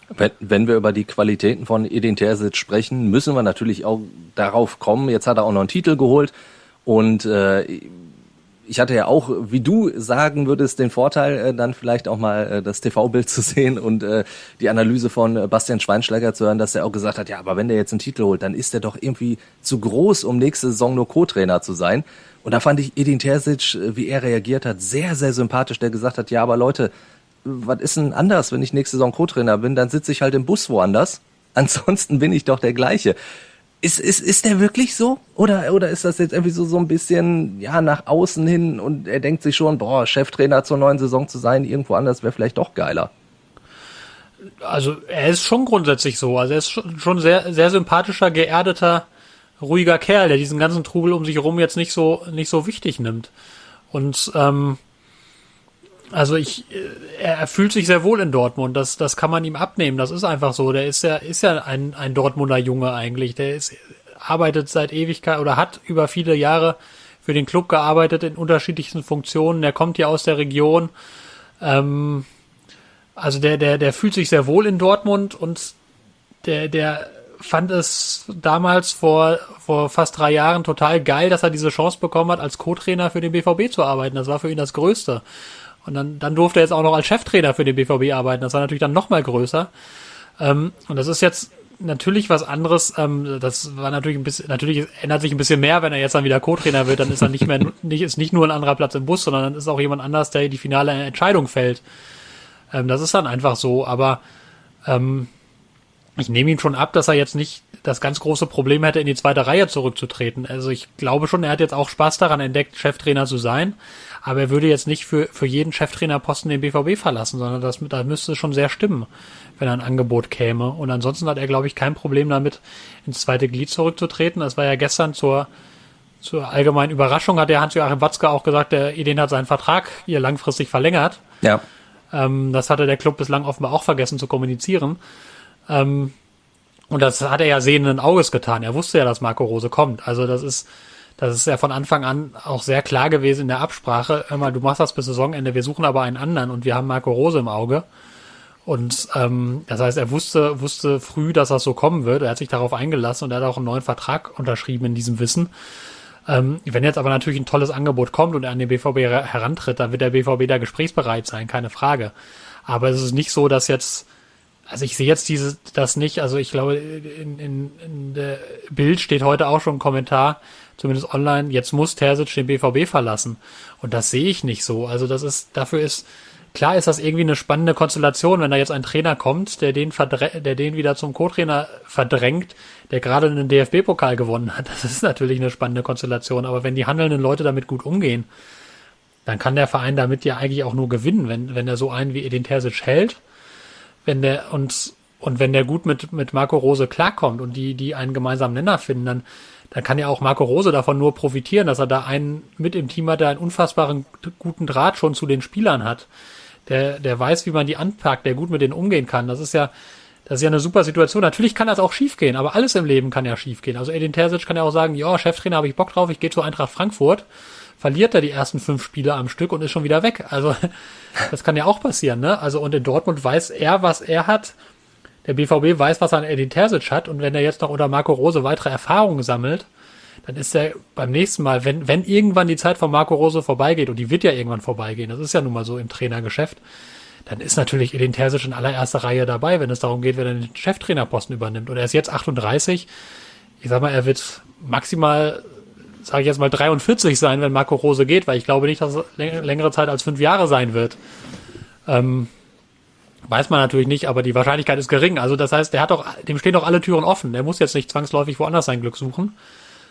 Wenn, wenn wir über die Qualitäten von Edin Terzic sprechen, müssen wir natürlich auch darauf kommen. Jetzt hat er auch noch einen Titel geholt und äh, ich hatte ja auch, wie du sagen würdest, den Vorteil, äh, dann vielleicht auch mal äh, das TV-Bild zu sehen und äh, die Analyse von äh, Bastian Schweinsteiger zu hören, dass er auch gesagt hat, ja, aber wenn der jetzt einen Titel holt, dann ist er doch irgendwie zu groß, um nächste Saison nur Co-Trainer zu sein. Und da fand ich Edin Terzic, äh, wie er reagiert hat, sehr, sehr sympathisch, der gesagt hat, ja, aber Leute, was ist denn anders, wenn ich nächste Saison Co-Trainer bin? Dann sitze ich halt im Bus woanders. Ansonsten bin ich doch der gleiche. Ist, ist, ist der wirklich so? Oder, oder ist das jetzt irgendwie so, so ein bisschen, ja, nach außen hin und er denkt sich schon, boah, Cheftrainer zur neuen Saison zu sein, irgendwo anders wäre vielleicht doch geiler? Also, er ist schon grundsätzlich so. Also, er ist schon sehr, sehr sympathischer, geerdeter, ruhiger Kerl, der diesen ganzen Trubel um sich herum jetzt nicht so, nicht so wichtig nimmt. Und, ähm, also ich, äh, er, fühlt sich sehr wohl in Dortmund. Das, das kann man ihm abnehmen. Das ist einfach so. Der ist ja, ist ja ein, ein Dortmunder Junge eigentlich. Der ist, arbeitet seit Ewigkeit oder hat über viele Jahre für den Club gearbeitet in unterschiedlichsten Funktionen. Der kommt ja aus der Region. Ähm, also der, der, der fühlt sich sehr wohl in Dortmund und der, der fand es damals vor, vor fast drei Jahren total geil, dass er diese Chance bekommen hat, als Co-Trainer für den BVB zu arbeiten. Das war für ihn das Größte. Und dann, dann durfte er jetzt auch noch als Cheftrainer für den BVB arbeiten. Das war natürlich dann noch mal größer. Ähm, und das ist jetzt natürlich was anderes. Ähm, das war natürlich ein bisschen, natürlich ändert sich ein bisschen mehr, wenn er jetzt dann wieder Co-Trainer wird. Dann ist er nicht mehr, nicht, ist nicht nur ein anderer Platz im Bus, sondern dann ist auch jemand anders, der die finale Entscheidung fällt. Ähm, das ist dann einfach so. Aber ähm, ich nehme ihn schon ab, dass er jetzt nicht das ganz große Problem hätte, in die zweite Reihe zurückzutreten. Also ich glaube schon, er hat jetzt auch Spaß daran entdeckt, Cheftrainer zu sein. Aber er würde jetzt nicht für, für jeden Cheftrainerposten den BVB verlassen, sondern das, da müsste schon sehr stimmen, wenn ein Angebot käme. Und ansonsten hat er, glaube ich, kein Problem damit, ins zweite Glied zurückzutreten. Das war ja gestern zur, zur allgemeinen Überraschung, hat der Hans-Joachim Watzke auch gesagt, der Ideen hat seinen Vertrag hier langfristig verlängert. Ja. Ähm, das hatte der Club bislang offenbar auch vergessen zu kommunizieren. Ähm, und das hat er ja sehenden Auges getan. Er wusste ja, dass Marco Rose kommt. Also das ist, das ist ja von Anfang an auch sehr klar gewesen in der Absprache. Hör mal, du machst das bis Saisonende, wir suchen aber einen anderen und wir haben Marco Rose im Auge. Und ähm, das heißt, er wusste, wusste früh, dass das so kommen wird. Er hat sich darauf eingelassen und er hat auch einen neuen Vertrag unterschrieben in diesem Wissen. Ähm, wenn jetzt aber natürlich ein tolles Angebot kommt und er an den BVB herantritt, dann wird der BVB da gesprächsbereit sein, keine Frage. Aber es ist nicht so, dass jetzt also ich sehe jetzt diese, das nicht, also ich glaube, in, in, in der Bild steht heute auch schon ein Kommentar, zumindest online, jetzt muss Terzic den BVB verlassen. Und das sehe ich nicht so. Also das ist, dafür ist, klar ist das irgendwie eine spannende Konstellation, wenn da jetzt ein Trainer kommt, der den, der den wieder zum Co-Trainer verdrängt, der gerade einen DFB-Pokal gewonnen hat. Das ist natürlich eine spannende Konstellation. Aber wenn die handelnden Leute damit gut umgehen, dann kann der Verein damit ja eigentlich auch nur gewinnen, wenn, wenn er so einen wie Edin Terzic hält wenn der und und wenn der gut mit mit Marco Rose klarkommt und die die einen gemeinsamen Nenner finden, dann dann kann ja auch Marco Rose davon nur profitieren, dass er da einen mit im Team hat, der einen unfassbaren guten Draht schon zu den Spielern hat. Der der weiß, wie man die anpackt, der gut mit denen umgehen kann. Das ist ja das ist ja eine super Situation. Natürlich kann das auch schiefgehen, aber alles im Leben kann ja schiefgehen. Also Edin Terzic kann ja auch sagen, ja, Cheftrainer, habe ich Bock drauf, ich gehe zu Eintracht Frankfurt verliert er die ersten fünf Spiele am Stück und ist schon wieder weg. Also das kann ja auch passieren, ne? Also und in Dortmund weiß er, was er hat. Der BVB weiß, was er an Edin Terzic hat und wenn er jetzt noch unter Marco Rose weitere Erfahrungen sammelt, dann ist er beim nächsten Mal, wenn, wenn irgendwann die Zeit von Marco Rose vorbeigeht, und die wird ja irgendwann vorbeigehen, das ist ja nun mal so im Trainergeschäft, dann ist natürlich Edin Terzic in allererster Reihe dabei, wenn es darum geht, wer den Cheftrainerposten übernimmt. Und er ist jetzt 38. Ich sag mal, er wird maximal sage ich jetzt mal, 43 sein, wenn Marco Rose geht, weil ich glaube nicht, dass es längere Zeit als fünf Jahre sein wird. Ähm, weiß man natürlich nicht, aber die Wahrscheinlichkeit ist gering. Also das heißt, der hat doch, dem stehen doch alle Türen offen. Der muss jetzt nicht zwangsläufig woanders sein Glück suchen.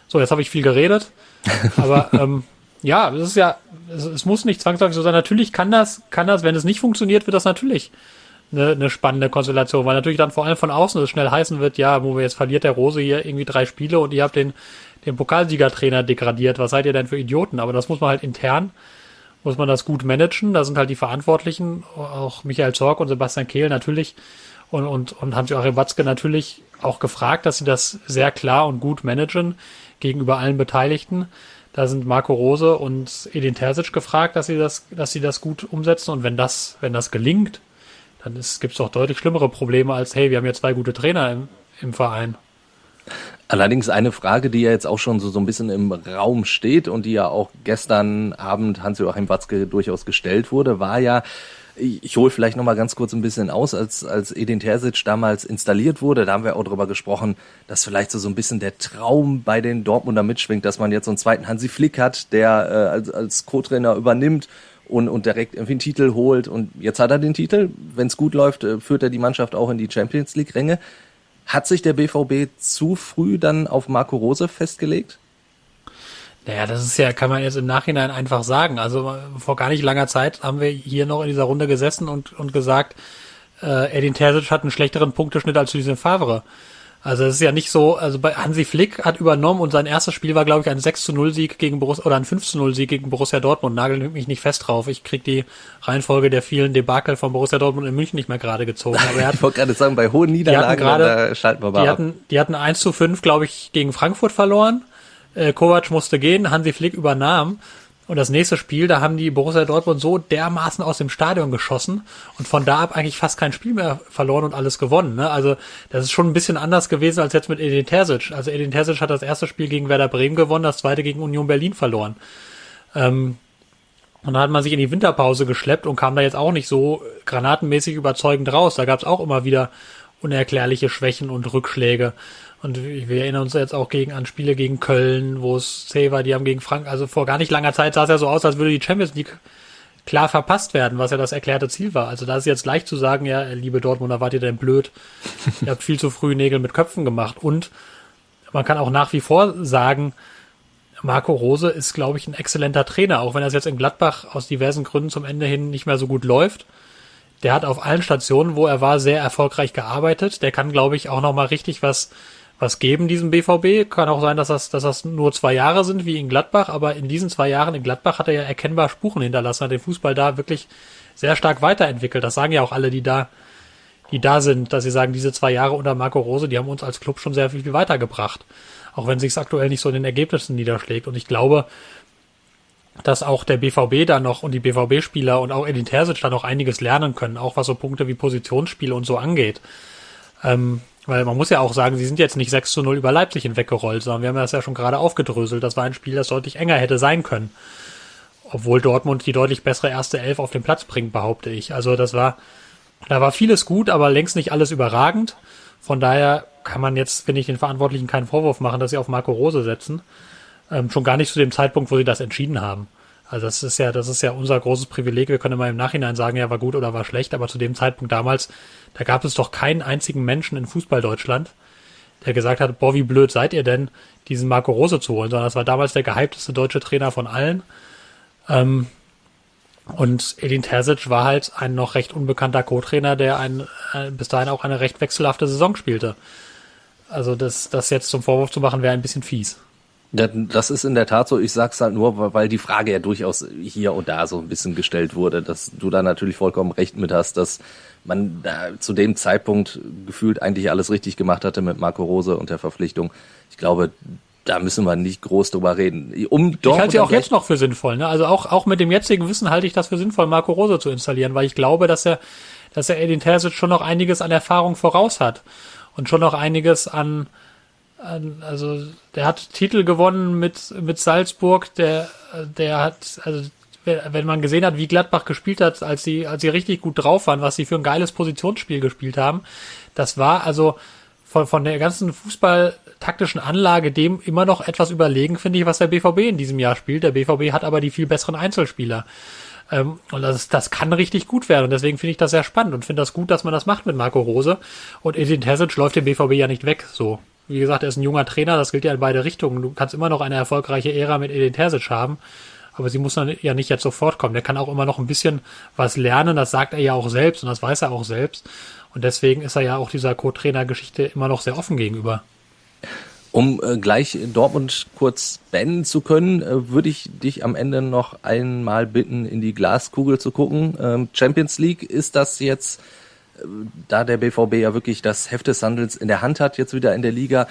So, jetzt habe ich viel geredet. Aber ähm, ja, das ist ja, es, es, muss nicht zwangsläufig so sein. Natürlich kann das, kann das, wenn es nicht funktioniert, wird das natürlich eine, eine spannende Konstellation, weil natürlich dann vor allem von außen es schnell heißen wird, ja, wo wir jetzt verliert der Rose hier irgendwie drei Spiele und ihr habt den den Pokalsiegertrainer degradiert. Was seid ihr denn für Idioten? Aber das muss man halt intern, muss man das gut managen. Da sind halt die Verantwortlichen, auch Michael Zorg und Sebastian Kehl natürlich und, und, und Hans-Joachim Watzke natürlich auch gefragt, dass sie das sehr klar und gut managen gegenüber allen Beteiligten. Da sind Marco Rose und Edin Terzic gefragt, dass sie das, dass sie das gut umsetzen. Und wenn das, wenn das gelingt, dann gibt es doch deutlich schlimmere Probleme als, hey, wir haben ja zwei gute Trainer im, im Verein. Allerdings eine Frage, die ja jetzt auch schon so, so ein bisschen im Raum steht und die ja auch gestern Abend Hans-Joachim Watzke durchaus gestellt wurde, war ja, ich, hole vielleicht noch mal ganz kurz ein bisschen aus, als, als Edin Terzic damals installiert wurde, da haben wir auch darüber gesprochen, dass vielleicht so, so ein bisschen der Traum bei den Dortmunder mitschwingt, dass man jetzt so einen zweiten Hansi Flick hat, der äh, als, als Co-Trainer übernimmt und, und direkt irgendwie einen Titel holt. Und jetzt hat er den Titel. Wenn es gut läuft, äh, führt er die Mannschaft auch in die Champions League-Ränge. Hat sich der BVB zu früh dann auf Marco Rose festgelegt? Naja, das ist ja, kann man jetzt im Nachhinein einfach sagen. Also vor gar nicht langer Zeit haben wir hier noch in dieser Runde gesessen und, und gesagt, äh, Edin Terzic hat einen schlechteren Punkteschnitt als Lucien Favre. Also es ist ja nicht so, also bei Hansi Flick hat übernommen und sein erstes Spiel war, glaube ich, ein 6 zu 0 Sieg gegen Borussia oder ein 5 zu 0 Sieg gegen Borussia Dortmund. Nagel mich nicht fest drauf. Ich krieg die Reihenfolge der vielen Debakel von Borussia Dortmund in München nicht mehr gerade gezogen. Aber er hat, ich wollte gerade sagen, bei hohen Niederlagen, grade, da schalten wir mal die ab. Hatten, die hatten 1 zu 5, glaube ich, gegen Frankfurt verloren. Äh, Kovac musste gehen, Hansi Flick übernahm. Und das nächste Spiel, da haben die Borussia Dortmund so dermaßen aus dem Stadion geschossen und von da ab eigentlich fast kein Spiel mehr verloren und alles gewonnen. Ne? Also das ist schon ein bisschen anders gewesen als jetzt mit Edin Terzic. Also Edin Terzic hat das erste Spiel gegen Werder Bremen gewonnen, das zweite gegen Union Berlin verloren. Ähm, und dann hat man sich in die Winterpause geschleppt und kam da jetzt auch nicht so granatenmäßig überzeugend raus. Da gab es auch immer wieder unerklärliche Schwächen und Rückschläge. Und wir erinnern uns jetzt auch gegen an Spiele gegen Köln, wo es zäh war, die haben gegen Frank, also vor gar nicht langer Zeit sah es ja so aus, als würde die Champions League klar verpasst werden, was ja das erklärte Ziel war. Also da ist jetzt leicht zu sagen, ja, liebe Dortmunder, wart ihr denn blöd? ihr habt viel zu früh Nägel mit Köpfen gemacht. Und man kann auch nach wie vor sagen, Marco Rose ist, glaube ich, ein exzellenter Trainer, auch wenn das jetzt in Gladbach aus diversen Gründen zum Ende hin nicht mehr so gut läuft. Der hat auf allen Stationen, wo er war, sehr erfolgreich gearbeitet. Der kann, glaube ich, auch noch mal richtig was was geben diesem BVB. Kann auch sein, dass das, dass das nur zwei Jahre sind wie in Gladbach, aber in diesen zwei Jahren in Gladbach hat er ja erkennbar Spuren hinterlassen, hat den Fußball da wirklich sehr stark weiterentwickelt. Das sagen ja auch alle, die da, die da sind, dass sie sagen, diese zwei Jahre unter Marco Rose, die haben uns als Club schon sehr viel weitergebracht. Auch wenn sich aktuell nicht so in den Ergebnissen niederschlägt. Und ich glaube, dass auch der BVB da noch und die BVB-Spieler und auch Edin Terzic da noch einiges lernen können, auch was so Punkte wie Positionsspiele und so angeht. Ähm, weil man muss ja auch sagen, sie sind jetzt nicht 6 zu 0 über Leipzig hinweggerollt, sondern wir haben das ja schon gerade aufgedröselt. Das war ein Spiel, das deutlich enger hätte sein können. Obwohl Dortmund die deutlich bessere erste Elf auf den Platz bringt, behaupte ich. Also das war, da war vieles gut, aber längst nicht alles überragend. Von daher kann man jetzt, finde ich, den Verantwortlichen keinen Vorwurf machen, dass sie auf Marco Rose setzen. Ähm, schon gar nicht zu dem Zeitpunkt, wo sie das entschieden haben. Also das ist ja, das ist ja unser großes Privileg. Wir können immer im Nachhinein sagen, ja, war gut oder war schlecht, aber zu dem Zeitpunkt damals, da gab es doch keinen einzigen Menschen in Fußball-Deutschland, der gesagt hat, boah, wie blöd seid ihr denn, diesen Marco Rose zu holen, sondern das war damals der gehypteste deutsche Trainer von allen. Ähm, und Edin Terzic war halt ein noch recht unbekannter Co-Trainer, der ein, äh, bis dahin auch eine recht wechselhafte Saison spielte. Also das, das jetzt zum Vorwurf zu machen, wäre ein bisschen fies. Das ist in der Tat so. Ich sag's halt nur, weil die Frage ja durchaus hier und da so ein bisschen gestellt wurde, dass du da natürlich vollkommen recht mit hast, dass man da zu dem Zeitpunkt gefühlt eigentlich alles richtig gemacht hatte mit Marco Rose und der Verpflichtung. Ich glaube, da müssen wir nicht groß drüber reden. Um ich halte ja auch jetzt noch für sinnvoll. Ne? Also auch, auch mit dem jetzigen Wissen halte ich das für sinnvoll, Marco Rose zu installieren, weil ich glaube, dass er, dass er Edin Terzic schon noch einiges an Erfahrung voraus hat und schon noch einiges an, also der hat Titel gewonnen mit mit Salzburg, der der hat also wenn man gesehen hat, wie Gladbach gespielt hat, als sie als sie richtig gut drauf waren, was sie für ein geiles Positionsspiel gespielt haben, das war also von von der ganzen Fußballtaktischen Anlage dem immer noch etwas überlegen, finde ich, was der BVB in diesem Jahr spielt. Der BVB hat aber die viel besseren Einzelspieler. Ähm, und das, das kann richtig gut werden. Und deswegen finde ich das sehr spannend und finde das gut, dass man das macht mit Marco Rose. Und Edin Terzic läuft dem BVB ja nicht weg, so. Wie gesagt, er ist ein junger Trainer, das gilt ja in beide Richtungen. Du kannst immer noch eine erfolgreiche Ära mit Edin Terzic haben, aber sie muss dann ja nicht jetzt sofort kommen. Der kann auch immer noch ein bisschen was lernen, das sagt er ja auch selbst und das weiß er auch selbst. Und deswegen ist er ja auch dieser Co-Trainer-Geschichte immer noch sehr offen gegenüber. Um äh, gleich Dortmund kurz beenden zu können, äh, würde ich dich am Ende noch einmal bitten, in die Glaskugel zu gucken. Ähm, Champions League, ist das jetzt, da der BVB ja wirklich das Heft des Handels in der Hand hat, jetzt wieder in der Liga,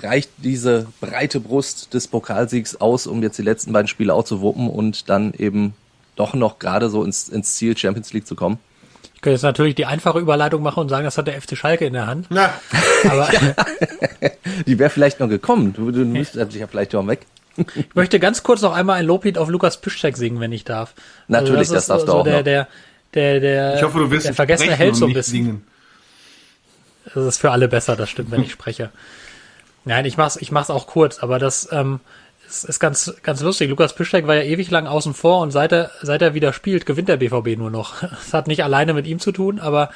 reicht diese breite Brust des Pokalsiegs aus, um jetzt die letzten beiden Spiele auch zu wuppen und dann eben doch noch gerade so ins, ins Ziel Champions League zu kommen? Ich könnte jetzt natürlich die einfache Überleitung machen und sagen, das hat der FC Schalke in der Hand. Na, Aber Die wäre vielleicht noch gekommen. Du, du müsstest dich ja vielleicht auch weg. ich möchte ganz kurz noch einmal ein Loblied auf Lukas Piszczek singen, wenn ich darf. Also Natürlich, das darfst du auch der, noch. Der, der, der, ich hoffe, du wirst der vergessene Held so ein bisschen. singen. Das ist für alle besser, das stimmt, wenn ich spreche. Nein, ich mach's, ich mach's auch kurz, aber das ähm, ist, ist ganz, ganz lustig. Lukas Piszczek war ja ewig lang außen vor und seit er, seit er wieder spielt, gewinnt der BVB nur noch. Das hat nicht alleine mit ihm zu tun, aber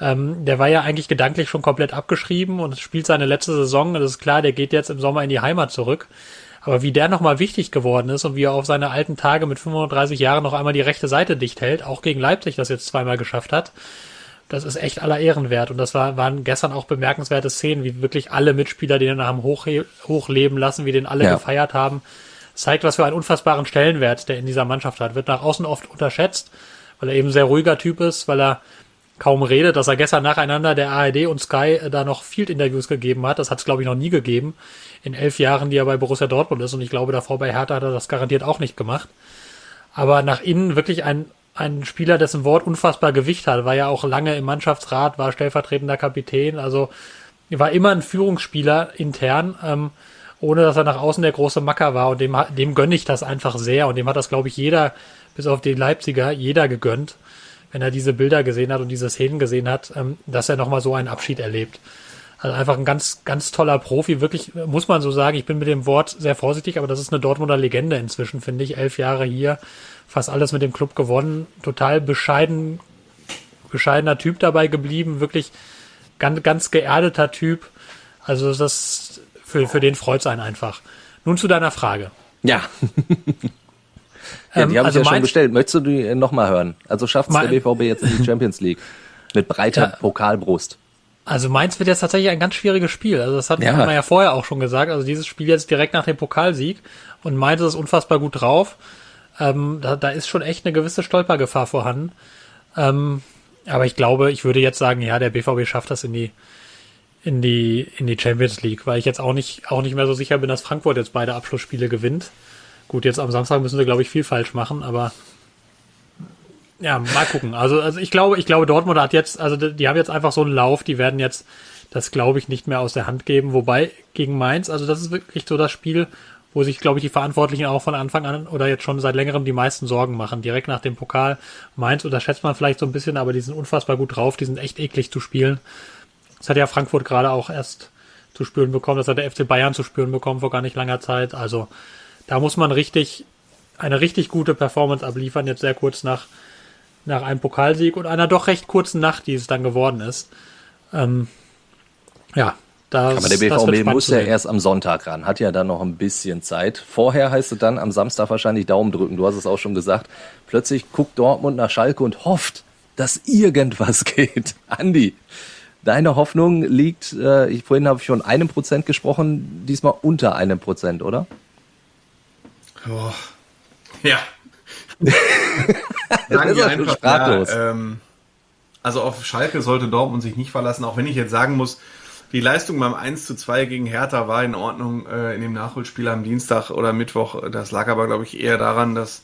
ähm, der war ja eigentlich gedanklich schon komplett abgeschrieben und spielt seine letzte Saison. Das ist klar, der geht jetzt im Sommer in die Heimat zurück. Aber wie der nochmal wichtig geworden ist und wie er auf seine alten Tage mit 35 Jahren noch einmal die rechte Seite dicht hält, auch gegen Leipzig das jetzt zweimal geschafft hat, das ist echt aller Ehren wert. Und das war, waren gestern auch bemerkenswerte Szenen, wie wirklich alle Mitspieler den haben hochhe hochleben lassen, wie den alle Ja. gefeiert haben. Das zeigt, was für einen unfassbaren Stellenwert der in dieser Mannschaft hat. Wird nach außen oft unterschätzt, weil er eben sehr ruhiger Typ ist, weil er kaum redet, dass er gestern nacheinander der ARD und Sky äh, da noch Field-Interviews gegeben hat. Das hat es, glaube ich, noch nie gegeben in elf Jahren, die er bei Borussia Dortmund ist. Und ich glaube, davor bei Hertha hat er das garantiert auch nicht gemacht. Aber nach innen wirklich ein, ein Spieler, dessen Wort unfassbar Gewicht hat. War ja auch lange im Mannschaftsrat, war stellvertretender Kapitän. Also war immer ein Führungsspieler intern, ähm, ohne dass er nach außen der große Macker war. Und dem, dem gönne ich das einfach sehr. Und dem hat das, glaube ich, jeder, bis auf den Leipziger, jeder gegönnt, wenn er diese Bilder gesehen hat und diese Szenen gesehen hat, ähm, dass er nochmal so einen Abschied erlebt. Also einfach ein ganz, ganz toller Profi, wirklich, muss man so sagen. Ich bin mit dem Wort sehr vorsichtig, aber das ist eine Dortmunder Legende inzwischen, finde ich. Elf Jahre hier, fast alles mit dem Club gewonnen, total bescheiden, bescheidener Typ dabei geblieben, wirklich ganz, ganz geerdeter Typ. Also das, für, für den freut's einen einfach. Nun zu deiner Frage. Ja. ja Ähm, die habe also ich ja schon bestellt. Möchtest du die nochmal hören? Also schafft es der BVB jetzt in die Champions League. Mit breiter Ja. Pokalbrust. Also Mainz wird jetzt tatsächlich ein ganz schwieriges Spiel. Also das hat Ja. man ja vorher auch schon gesagt. Also dieses Spiel jetzt direkt nach dem Pokalsieg und Mainz ist unfassbar gut drauf. Ähm, da, da ist schon echt eine gewisse Stolpergefahr vorhanden. Ähm, aber ich glaube, ich würde jetzt sagen, ja, der BVB schafft das in die in die in die Champions League, weil ich jetzt auch nicht auch nicht mehr so sicher bin, dass Frankfurt jetzt beide Abschlussspiele gewinnt. Gut, jetzt am Samstag müssen sie glaube ich viel falsch machen, aber ja, mal gucken. Also, also ich glaube, ich glaube, Dortmund hat jetzt, also die die haben jetzt einfach so einen Lauf, die werden jetzt, das glaube ich, nicht mehr aus der Hand geben. Wobei gegen Mainz, also das ist wirklich so das Spiel, wo sich, glaube ich, die Verantwortlichen auch von Anfang an oder jetzt schon seit längerem die meisten Sorgen machen. Direkt nach dem Pokal. Mainz unterschätzt man vielleicht so ein bisschen, aber die sind unfassbar gut drauf, die sind echt eklig zu spielen. Das hat ja Frankfurt gerade auch erst zu spüren bekommen, das hat der FC Bayern zu spüren bekommen vor gar nicht langer Zeit. Also da muss man richtig, eine richtig gute Performance abliefern, jetzt sehr kurz nach, nach einem Pokalsieg und einer doch recht kurzen Nacht, die es dann geworden ist. Ähm, ja, das, Aber der BVB muss ja erst am Sonntag ran, hat ja dann noch ein bisschen Zeit. Vorher heißt es dann am Samstag wahrscheinlich Daumen drücken, du hast es auch schon gesagt. Plötzlich guckt Dortmund nach Schalke und hofft, dass irgendwas geht. Andi, deine Hoffnung liegt, äh, ich, vorhin habe ich von einem Prozent gesprochen, diesmal unter einem Prozent, oder? Oh. Ja. Sagen ist wir einfach, sprachlos. ja, ähm, also auf Schalke sollte Dortmund sich nicht verlassen, auch wenn ich jetzt sagen muss, die Leistung beim 1 zu 2 gegen Hertha war in Ordnung äh, in dem Nachholspiel am Dienstag oder Mittwoch. Das lag aber, glaube ich, eher daran, dass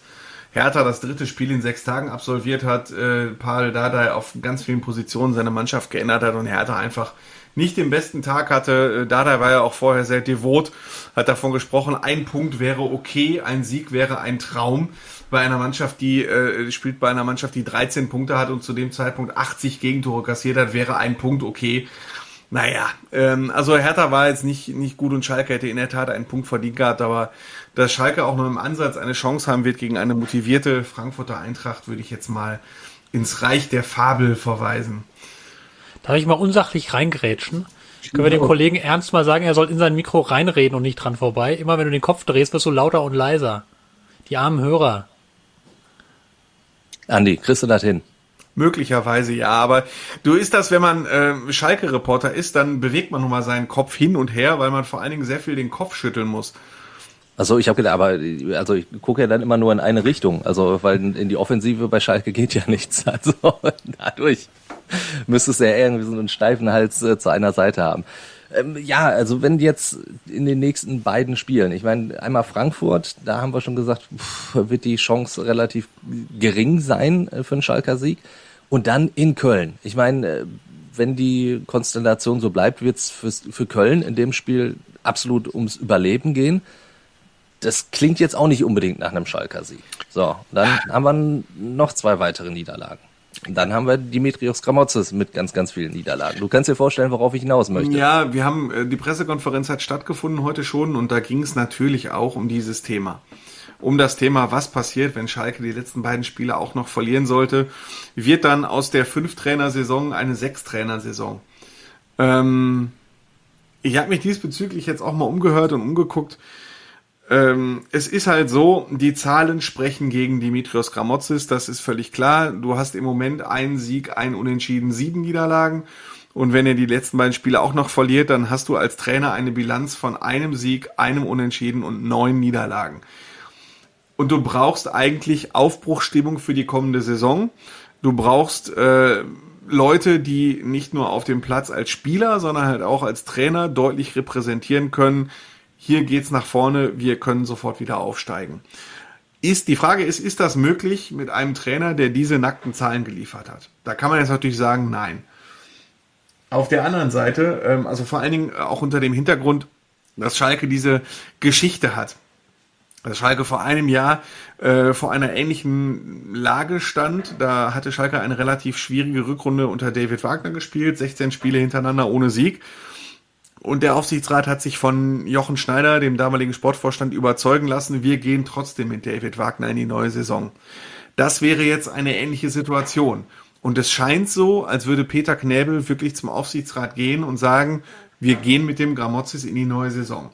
Hertha das dritte Spiel in sechs Tagen absolviert hat, äh, Paul Dardai auf ganz vielen Positionen seine Mannschaft geändert hat und Hertha einfach nicht den besten Tag hatte. Äh, Dardai war ja auch vorher sehr devot, hat davon gesprochen, ein Punkt wäre okay, ein Sieg wäre ein Traum bei einer Mannschaft, die äh, spielt bei einer Mannschaft, die 13 Punkte hat und zu dem Zeitpunkt 80 Gegentore kassiert hat, wäre ein Punkt okay. Naja, ähm, also Hertha war jetzt nicht, nicht gut und Schalke hätte in der Tat einen Punkt verdient gehabt, aber dass Schalke auch nur im Ansatz eine Chance haben wird gegen eine motivierte Frankfurter Eintracht, würde ich jetzt mal ins Reich der Fabel verweisen. Darf ich mal unsachlich reingrätschen? Können wir dem Kollegen ernst mal sagen, er soll in sein Mikro reinreden und nicht dran vorbei? Immer wenn du den Kopf drehst, wirst du lauter und leiser. Die armen Hörer. Andi, kriegst du das hin? Möglicherweise ja, aber du ist das, wenn man äh, Schalke-Reporter ist, dann bewegt man nun mal seinen Kopf hin und her, weil man vor allen Dingen sehr viel den Kopf schütteln muss. Also ich habe gedacht, aber also ich gucke ja dann immer nur in eine Richtung, also weil in die Offensive bei Schalke geht ja nichts, also dadurch müsstest du ja irgendwie so einen steifen Hals äh, zu einer Seite haben. Ähm, ja, also wenn jetzt in den nächsten beiden Spielen, ich meine einmal Frankfurt, da haben wir schon gesagt, pff, wird die Chance relativ gering sein äh, für einen Schalker Sieg. Und dann in Köln. Ich meine, äh, wenn die Konstellation so bleibt, wird es für Köln in dem Spiel absolut ums Überleben gehen. Das klingt jetzt auch nicht unbedingt nach einem Schalker Sieg. So, dann haben wir noch zwei weitere Niederlagen. Und dann haben wir Dimitrios Gramotzes mit ganz, ganz vielen Niederlagen. Du kannst dir vorstellen, worauf ich hinaus möchte. Ja, wir haben, äh, die Pressekonferenz hat stattgefunden heute schon und da ging es natürlich auch um dieses Thema um das Thema, was passiert, wenn Schalke die letzten beiden Spiele auch noch verlieren sollte, wird dann aus der Fünf-Trainer-Saison eine Sechs-Trainer-Saison. Ähm, ich habe mich diesbezüglich jetzt auch mal umgehört und umgeguckt. Ähm, es ist halt so, die Zahlen sprechen gegen Dimitrios Gramotzis, das ist völlig klar. Du hast im Moment einen Sieg, einen Unentschieden, sieben Niederlagen. Und wenn er die letzten beiden Spiele auch noch verliert, dann hast du als Trainer eine Bilanz von einem Sieg, einem Unentschieden und neun Niederlagen. Und du brauchst eigentlich Aufbruchstimmung für die kommende Saison. Du brauchst äh, Leute, die nicht nur auf dem Platz als Spieler, sondern halt auch als Trainer deutlich repräsentieren können. Hier geht's nach vorne, wir können sofort wieder aufsteigen. Ist, die Frage ist, ist das möglich mit einem Trainer, der diese nackten Zahlen geliefert hat? Da kann man jetzt natürlich sagen, nein. Auf der anderen Seite, ähm, also vor allen Dingen auch unter dem Hintergrund, dass Schalke diese Geschichte hat dass Schalke vor einem Jahr äh, vor einer ähnlichen Lage stand. Da hatte Schalke eine relativ schwierige Rückrunde unter David Wagner gespielt, 16 Spiele hintereinander ohne Sieg. Und der Aufsichtsrat hat sich von Jochen Schneider, dem damaligen Sportvorstand, überzeugen lassen, wir gehen trotzdem mit David Wagner in die neue Saison. Das wäre jetzt eine ähnliche Situation. Und es scheint so, als würde Peter Knäbel wirklich zum Aufsichtsrat gehen und sagen, wir gehen mit dem Gramozis in die neue Saison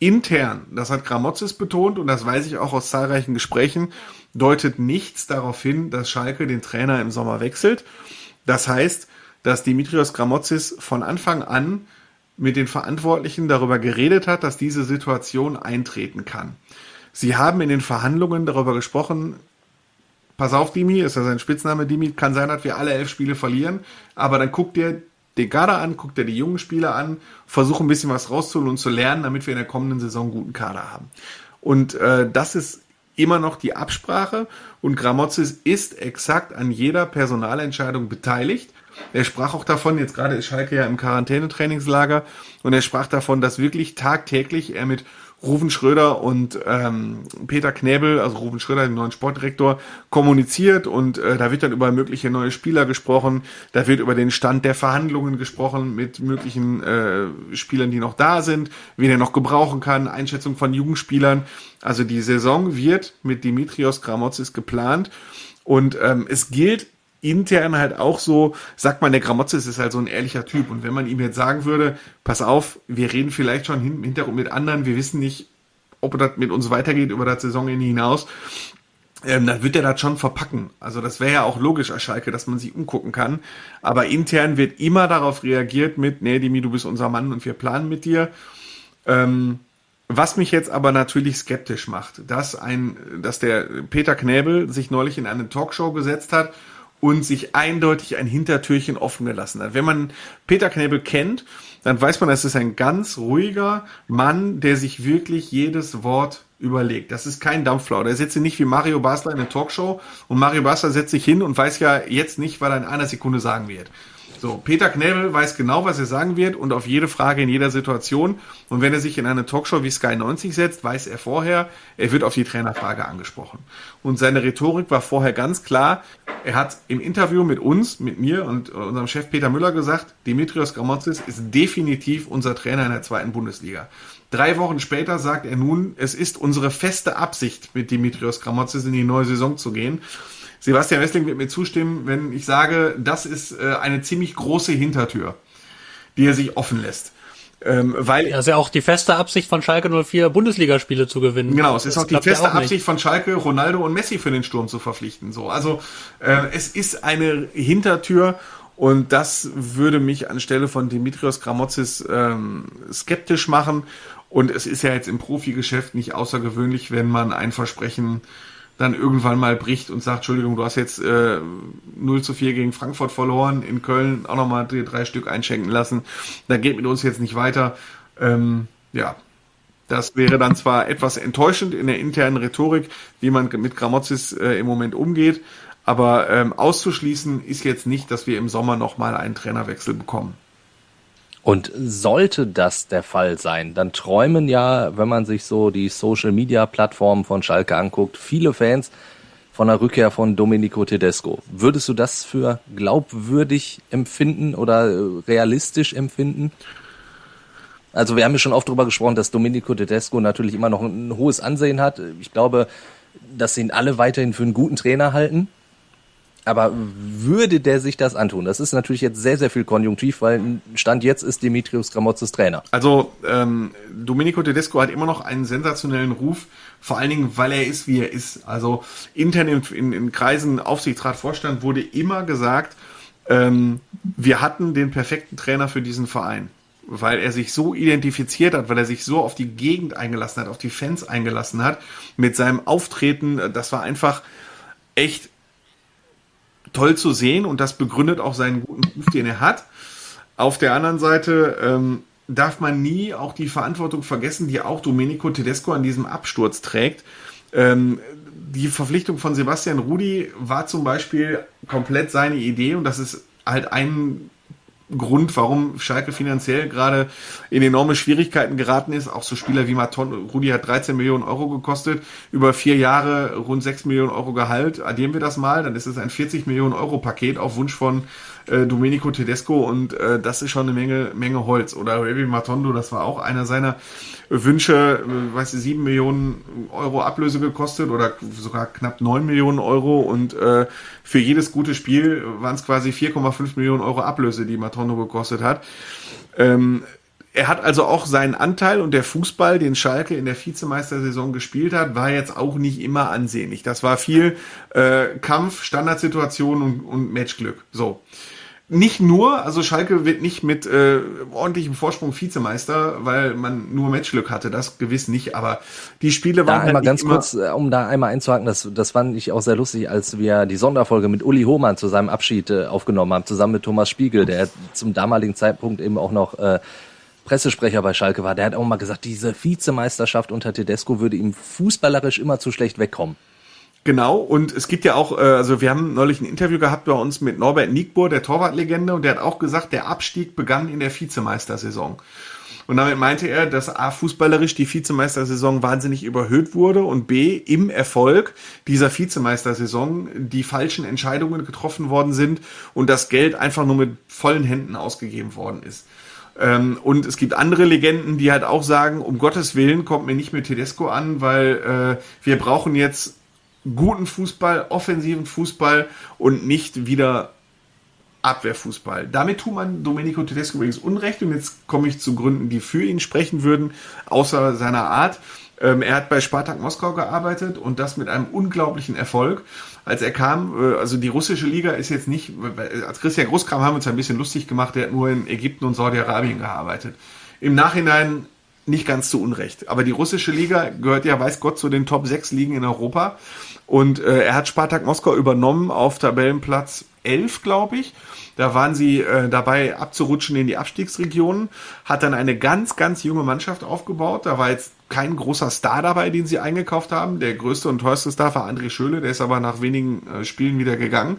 intern, das hat Gramozis betont und das weiß ich auch aus zahlreichen Gesprächen, deutet nichts darauf hin, dass Schalke den Trainer im Sommer wechselt. Das heißt, dass Dimitrios Gramozis von Anfang an mit den Verantwortlichen darüber geredet hat, dass diese Situation eintreten kann. Sie haben in den Verhandlungen darüber gesprochen, pass auf, Dimi, ist ja sein Spitzname, Dimi, kann sein, dass wir alle elf Spiele verlieren, aber dann guckt dir den Kader an, guckt er die jungen Spieler an, versucht ein bisschen was rauszuholen und zu lernen, damit wir in der kommenden Saison einen guten Kader haben. Und äh, das ist immer noch die Absprache und Gramozis ist exakt an jeder Personalentscheidung beteiligt. Er sprach auch davon, jetzt gerade ist Schalke ja im Quarantänetrainingslager und er sprach davon, dass wirklich tagtäglich er mit Rufen Schröder und ähm, Peter Knäbel, also Rufen Schröder, den neuen Sportdirektor, kommuniziert. Und äh, da wird dann über mögliche neue Spieler gesprochen, da wird über den Stand der Verhandlungen gesprochen mit möglichen äh, Spielern, die noch da sind, wen er noch gebrauchen kann, Einschätzung von Jugendspielern. Also die Saison wird mit Dimitrios Gramotzis geplant. Und ähm, es gilt intern halt auch so, sagt man, der Gramotzes ist halt so ein ehrlicher Typ. Und wenn man ihm jetzt sagen würde, pass auf, wir reden vielleicht schon im Hintergrund mit anderen, wir wissen nicht, ob das mit uns weitergeht über das Saisonende hinaus, ähm, dann wird er das schon verpacken. Also das wäre ja auch logisch als Schalke, dass man sich umgucken kann. Aber intern wird immer darauf reagiert mit, nee, Dimi, du bist unser Mann und wir planen mit dir. Ähm, was mich jetzt aber natürlich skeptisch macht, dass ein, dass der Peter Knäbel sich neulich in eine Talkshow gesetzt hat und sich eindeutig ein Hintertürchen offen gelassen hat. Wenn man Peter Knebel kennt, dann weiß man, es ist ein ganz ruhiger Mann, der sich wirklich jedes Wort überlegt. Das ist kein Dampflauder. Er sitzt nicht wie Mario Basler in einer Talkshow und Mario Basler setzt sich hin und weiß ja jetzt nicht, was er in einer Sekunde sagen wird. So, Peter Knebel weiß genau, was er sagen wird und auf jede Frage in jeder Situation. Und wenn er sich in eine Talkshow wie Sky 90 setzt, weiß er vorher, er wird auf die Trainerfrage angesprochen. Und seine Rhetorik war vorher ganz klar. Er hat im Interview mit uns, mit mir und unserem Chef Peter Müller gesagt, Dimitrios Gramotzis ist definitiv unser Trainer in der zweiten Bundesliga. Drei Wochen später sagt er nun, es ist unsere feste Absicht, mit Dimitrios Gramotzis in die neue Saison zu gehen. Sebastian Wessling wird mir zustimmen, wenn ich sage, das ist äh, eine ziemlich große Hintertür, die er sich offen lässt. Ähm, weil ja, ist ja auch die feste Absicht von Schalke 04 Bundesligaspiele zu gewinnen. Genau, es ist das auch die feste auch Absicht von Schalke Ronaldo und Messi für den Sturm zu verpflichten. So, also äh, es ist eine Hintertür und das würde mich anstelle von Dimitrios Gramotzis ähm, skeptisch machen. Und es ist ja jetzt im Profigeschäft nicht außergewöhnlich, wenn man ein Versprechen dann irgendwann mal bricht und sagt, Entschuldigung, du hast jetzt äh, 0 zu 4 gegen Frankfurt verloren, in Köln auch nochmal drei Stück einschenken lassen, da geht mit uns jetzt nicht weiter. Ähm, ja, das wäre dann zwar etwas enttäuschend in der internen Rhetorik, wie man mit Gramozis äh, im Moment umgeht, aber ähm, auszuschließen ist jetzt nicht, dass wir im Sommer nochmal einen Trainerwechsel bekommen. Und sollte das der Fall sein, dann träumen ja, wenn man sich so die Social-Media-Plattformen von Schalke anguckt, viele Fans von der Rückkehr von Domenico Tedesco. Würdest du das für glaubwürdig empfinden oder äh, realistisch empfinden? Also wir haben ja schon oft darüber gesprochen, dass Domenico Tedesco natürlich immer noch ein hohes Ansehen hat. Ich glaube, dass ihn alle weiterhin für einen guten Trainer halten. Aber würde der sich das antun? Das ist natürlich jetzt sehr, sehr viel konjunktiv, weil Stand jetzt ist Dimitrios Gramotzes Trainer. Also ähm, Domenico Tedesco hat immer noch einen sensationellen Ruf, vor allen Dingen, weil er ist, wie er ist. Also intern in, in, in Kreisen Aufsichtsrat, Vorstand wurde immer gesagt, ähm, wir hatten den perfekten Trainer für diesen Verein weil er sich so identifiziert hat, weil er sich so auf die Gegend eingelassen hat, auf die Fans eingelassen hat, mit seinem Auftreten, das war einfach echt toll zu sehen und das begründet auch seinen guten Ruf, den er hat. Auf der anderen Seite ähm, darf man nie auch die Verantwortung vergessen, die auch Domenico Tedesco an diesem Absturz trägt. Ähm, die Verpflichtung von Sebastian Rudi war zum Beispiel komplett seine Idee und das ist halt ein Grund, warum Schalke finanziell gerade in enorme Schwierigkeiten geraten ist. Auch so Spieler wie Maton, Rudi hat 13 Millionen Euro gekostet, über vier Jahre rund 6 Millionen Euro Gehalt. Addieren wir das mal, dann ist es ein 40 Millionen Euro Paket auf Wunsch von äh, Domenico Tedesco und äh, das ist schon eine Menge, Menge Holz. Oder Ravi Matondo, das war auch einer seiner Wünsche, äh, weiß ich, 7 Millionen Euro Ablöse gekostet oder sogar knapp 9 Millionen Euro und äh, für jedes gute Spiel waren es quasi 4,5 Millionen Euro Ablöse, die Matondo gekostet hat. Ähm, er hat also auch seinen Anteil und der Fußball, den Schalke in der Vizemeistersaison gespielt hat, war jetzt auch nicht immer ansehnlich. Das war viel äh, Kampf, Standardsituation und, und Matchglück. So nicht nur, also Schalke wird nicht mit äh, ordentlichem Vorsprung Vizemeister, weil man nur Matchglück hatte, das gewiss nicht, aber die Spiele waren da einmal halt ganz kurz, äh, um da einmal einzuhaken, das, das fand ich auch sehr lustig, als wir die Sonderfolge mit Uli Hohmann zu seinem Abschied äh, aufgenommen haben, zusammen mit Thomas Spiegel, der zum damaligen Zeitpunkt eben auch noch äh, Pressesprecher bei Schalke war, der hat auch mal gesagt, diese Vizemeisterschaft unter Tedesco würde ihm fußballerisch immer zu schlecht wegkommen. Genau, und es gibt ja auch, äh, also wir haben neulich ein Interview gehabt bei uns mit Norbert Nickbohr, der Torwartlegende, und der hat auch gesagt, der Abstieg begann in der Vizemeistersaison. Und damit meinte er, dass A, fußballerisch die Vizemeistersaison wahnsinnig überhöht wurde und B, im Erfolg dieser Vizemeistersaison die falschen Entscheidungen getroffen worden sind und das Geld einfach nur mit vollen Händen ausgegeben worden ist. Ähm, und es gibt andere Legenden, die halt auch sagen, um Gottes Willen kommt mir nicht mit Tedesco an, weil äh, wir brauchen jetzt guten Fußball, offensiven Fußball und nicht wieder Abwehrfußball. Damit tut man Domenico Tedesco übrigens Unrecht und jetzt komme ich zu Gründen, die für ihn sprechen würden, außer seiner Art. Ähm, er hat bei Spartak Moskau gearbeitet und das mit einem unglaublichen Erfolg. Als er kam, äh, also die russische Liga ist jetzt nicht, als Christian Groß kam, haben wir uns ein bisschen lustig gemacht, der hat nur in Ägypten und Saudi-Arabien gearbeitet. Im Nachhinein nicht ganz zu Unrecht. Aber die russische Liga gehört ja, weiß Gott, zu den Top 6 Ligen in Europa. Und äh, er hat Spartak Moskau übernommen auf Tabellenplatz 11, glaube ich. Da waren sie äh, dabei abzurutschen in die Abstiegsregionen, hat dann eine ganz, ganz junge Mannschaft aufgebaut. Da war jetzt kein großer Star dabei, den sie eingekauft haben. Der größte und teuerste Star war André Schöle, der ist aber nach wenigen äh, Spielen wieder gegangen.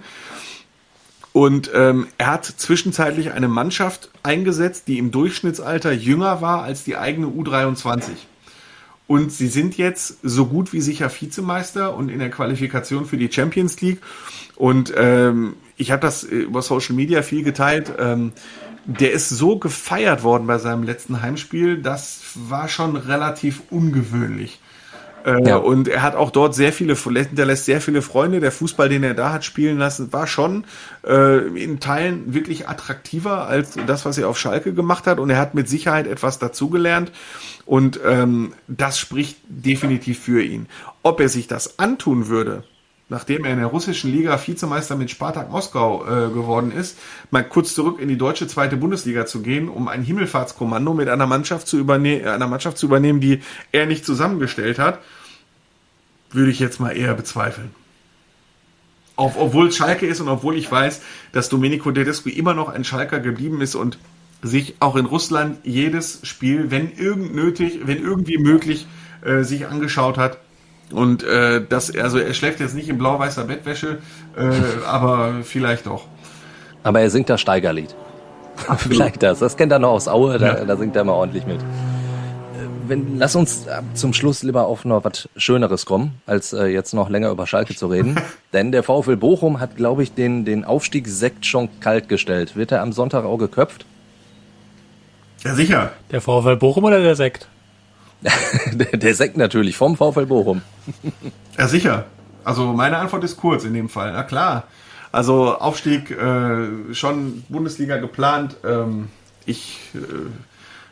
Und ähm, er hat zwischenzeitlich eine Mannschaft eingesetzt, die im Durchschnittsalter jünger war als die eigene U23. Und sie sind jetzt so gut wie sicher Vizemeister und in der Qualifikation für die Champions League. Und ähm, ich habe das über Social Media viel geteilt. Ähm, der ist so gefeiert worden bei seinem letzten Heimspiel, das war schon relativ ungewöhnlich. Äh, ja. Und er hat auch dort sehr viele, hinterlässt sehr viele Freunde. Der Fußball, den er da hat spielen lassen, war schon äh, in Teilen wirklich attraktiver als das, was er auf Schalke gemacht hat. Und er hat mit Sicherheit etwas dazugelernt. Und ähm, das spricht definitiv für ihn. Ob er sich das antun würde, nachdem er in der russischen Liga Vizemeister mit Spartak Moskau äh, geworden ist, mal kurz zurück in die deutsche zweite Bundesliga zu gehen, um ein Himmelfahrtskommando mit einer Mannschaft zu übernehmen, einer Mannschaft zu übernehmen, die er nicht zusammengestellt hat, würde ich jetzt mal eher bezweifeln. Auf, obwohl Schalke ist und obwohl ich weiß, dass Domenico Tedesco immer noch ein Schalker geblieben ist und sich auch in Russland jedes Spiel, wenn irgend nötig, wenn irgendwie möglich, äh, sich angeschaut hat und äh, das, also er schläft jetzt nicht in blau-weißer Bettwäsche, äh, aber vielleicht doch. Aber er singt das Steigerlied. vielleicht das. Das kennt er noch aus Aue, da, ja. da singt er mal ordentlich mit. Äh, wenn, lass uns äh, zum Schluss lieber auf noch was Schöneres kommen, als äh, jetzt noch länger über Schalke zu reden. Denn der VfL Bochum hat, glaube ich, den, den Aufstiegssekt schon kalt gestellt. Wird er am Sonntag auch geköpft? Ja, sicher. Der VfL Bochum oder der Sekt? der, Sekt natürlich, vom VfL Bochum. ja, sicher. Also meine Antwort ist kurz in dem Fall. Na klar. Also Aufstieg äh, schon Bundesliga geplant. Ähm, ich äh,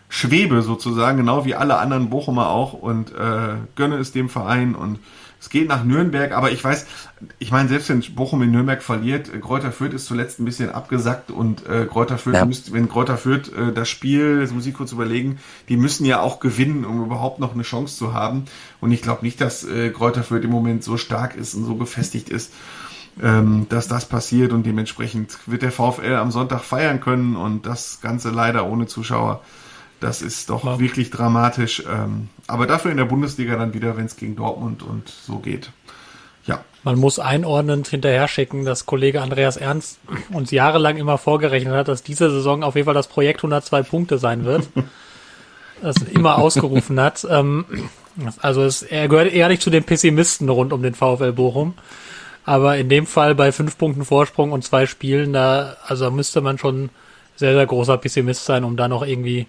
schwebe sozusagen, genau wie alle anderen Bochumer auch und äh, gönne es dem Verein und es geht nach Nürnberg, aber ich weiß, ich meine, selbst wenn Bochum in Nürnberg verliert, äh, Kräuter Fürth ist zuletzt ein bisschen abgesackt und äh, Kräuter Fürth ja. müsste, wenn Kräuter Fürth äh, das Spiel, das muss ich kurz überlegen, die müssen ja auch gewinnen, um überhaupt noch eine Chance zu haben. Und ich glaube nicht, dass äh, Kräuter Fürth im Moment so stark ist und so gefestigt ist, ähm, dass das passiert und dementsprechend wird der VfL am Sonntag feiern können und das Ganze leider ohne Zuschauer. Das ist doch ja. wirklich dramatisch. Ähm, aber dafür in der Bundesliga dann wieder, wenn es gegen Dortmund und so geht. Ja. Man muss einordnend hinterher schicken, dass Kollege Andreas Ernst uns jahrelang immer vorgerechnet hat, dass diese Saison auf jeden Fall das Projekt 102 Punkte sein wird. das immer ausgerufen hat. Ähm, also es, er gehört eher nicht zu den Pessimisten rund um den VfL Bochum. Aber in dem Fall bei fünf Punkten Vorsprung und zwei Spielen, da, also müsste man schon sehr, sehr großer Pessimist sein, um da noch irgendwie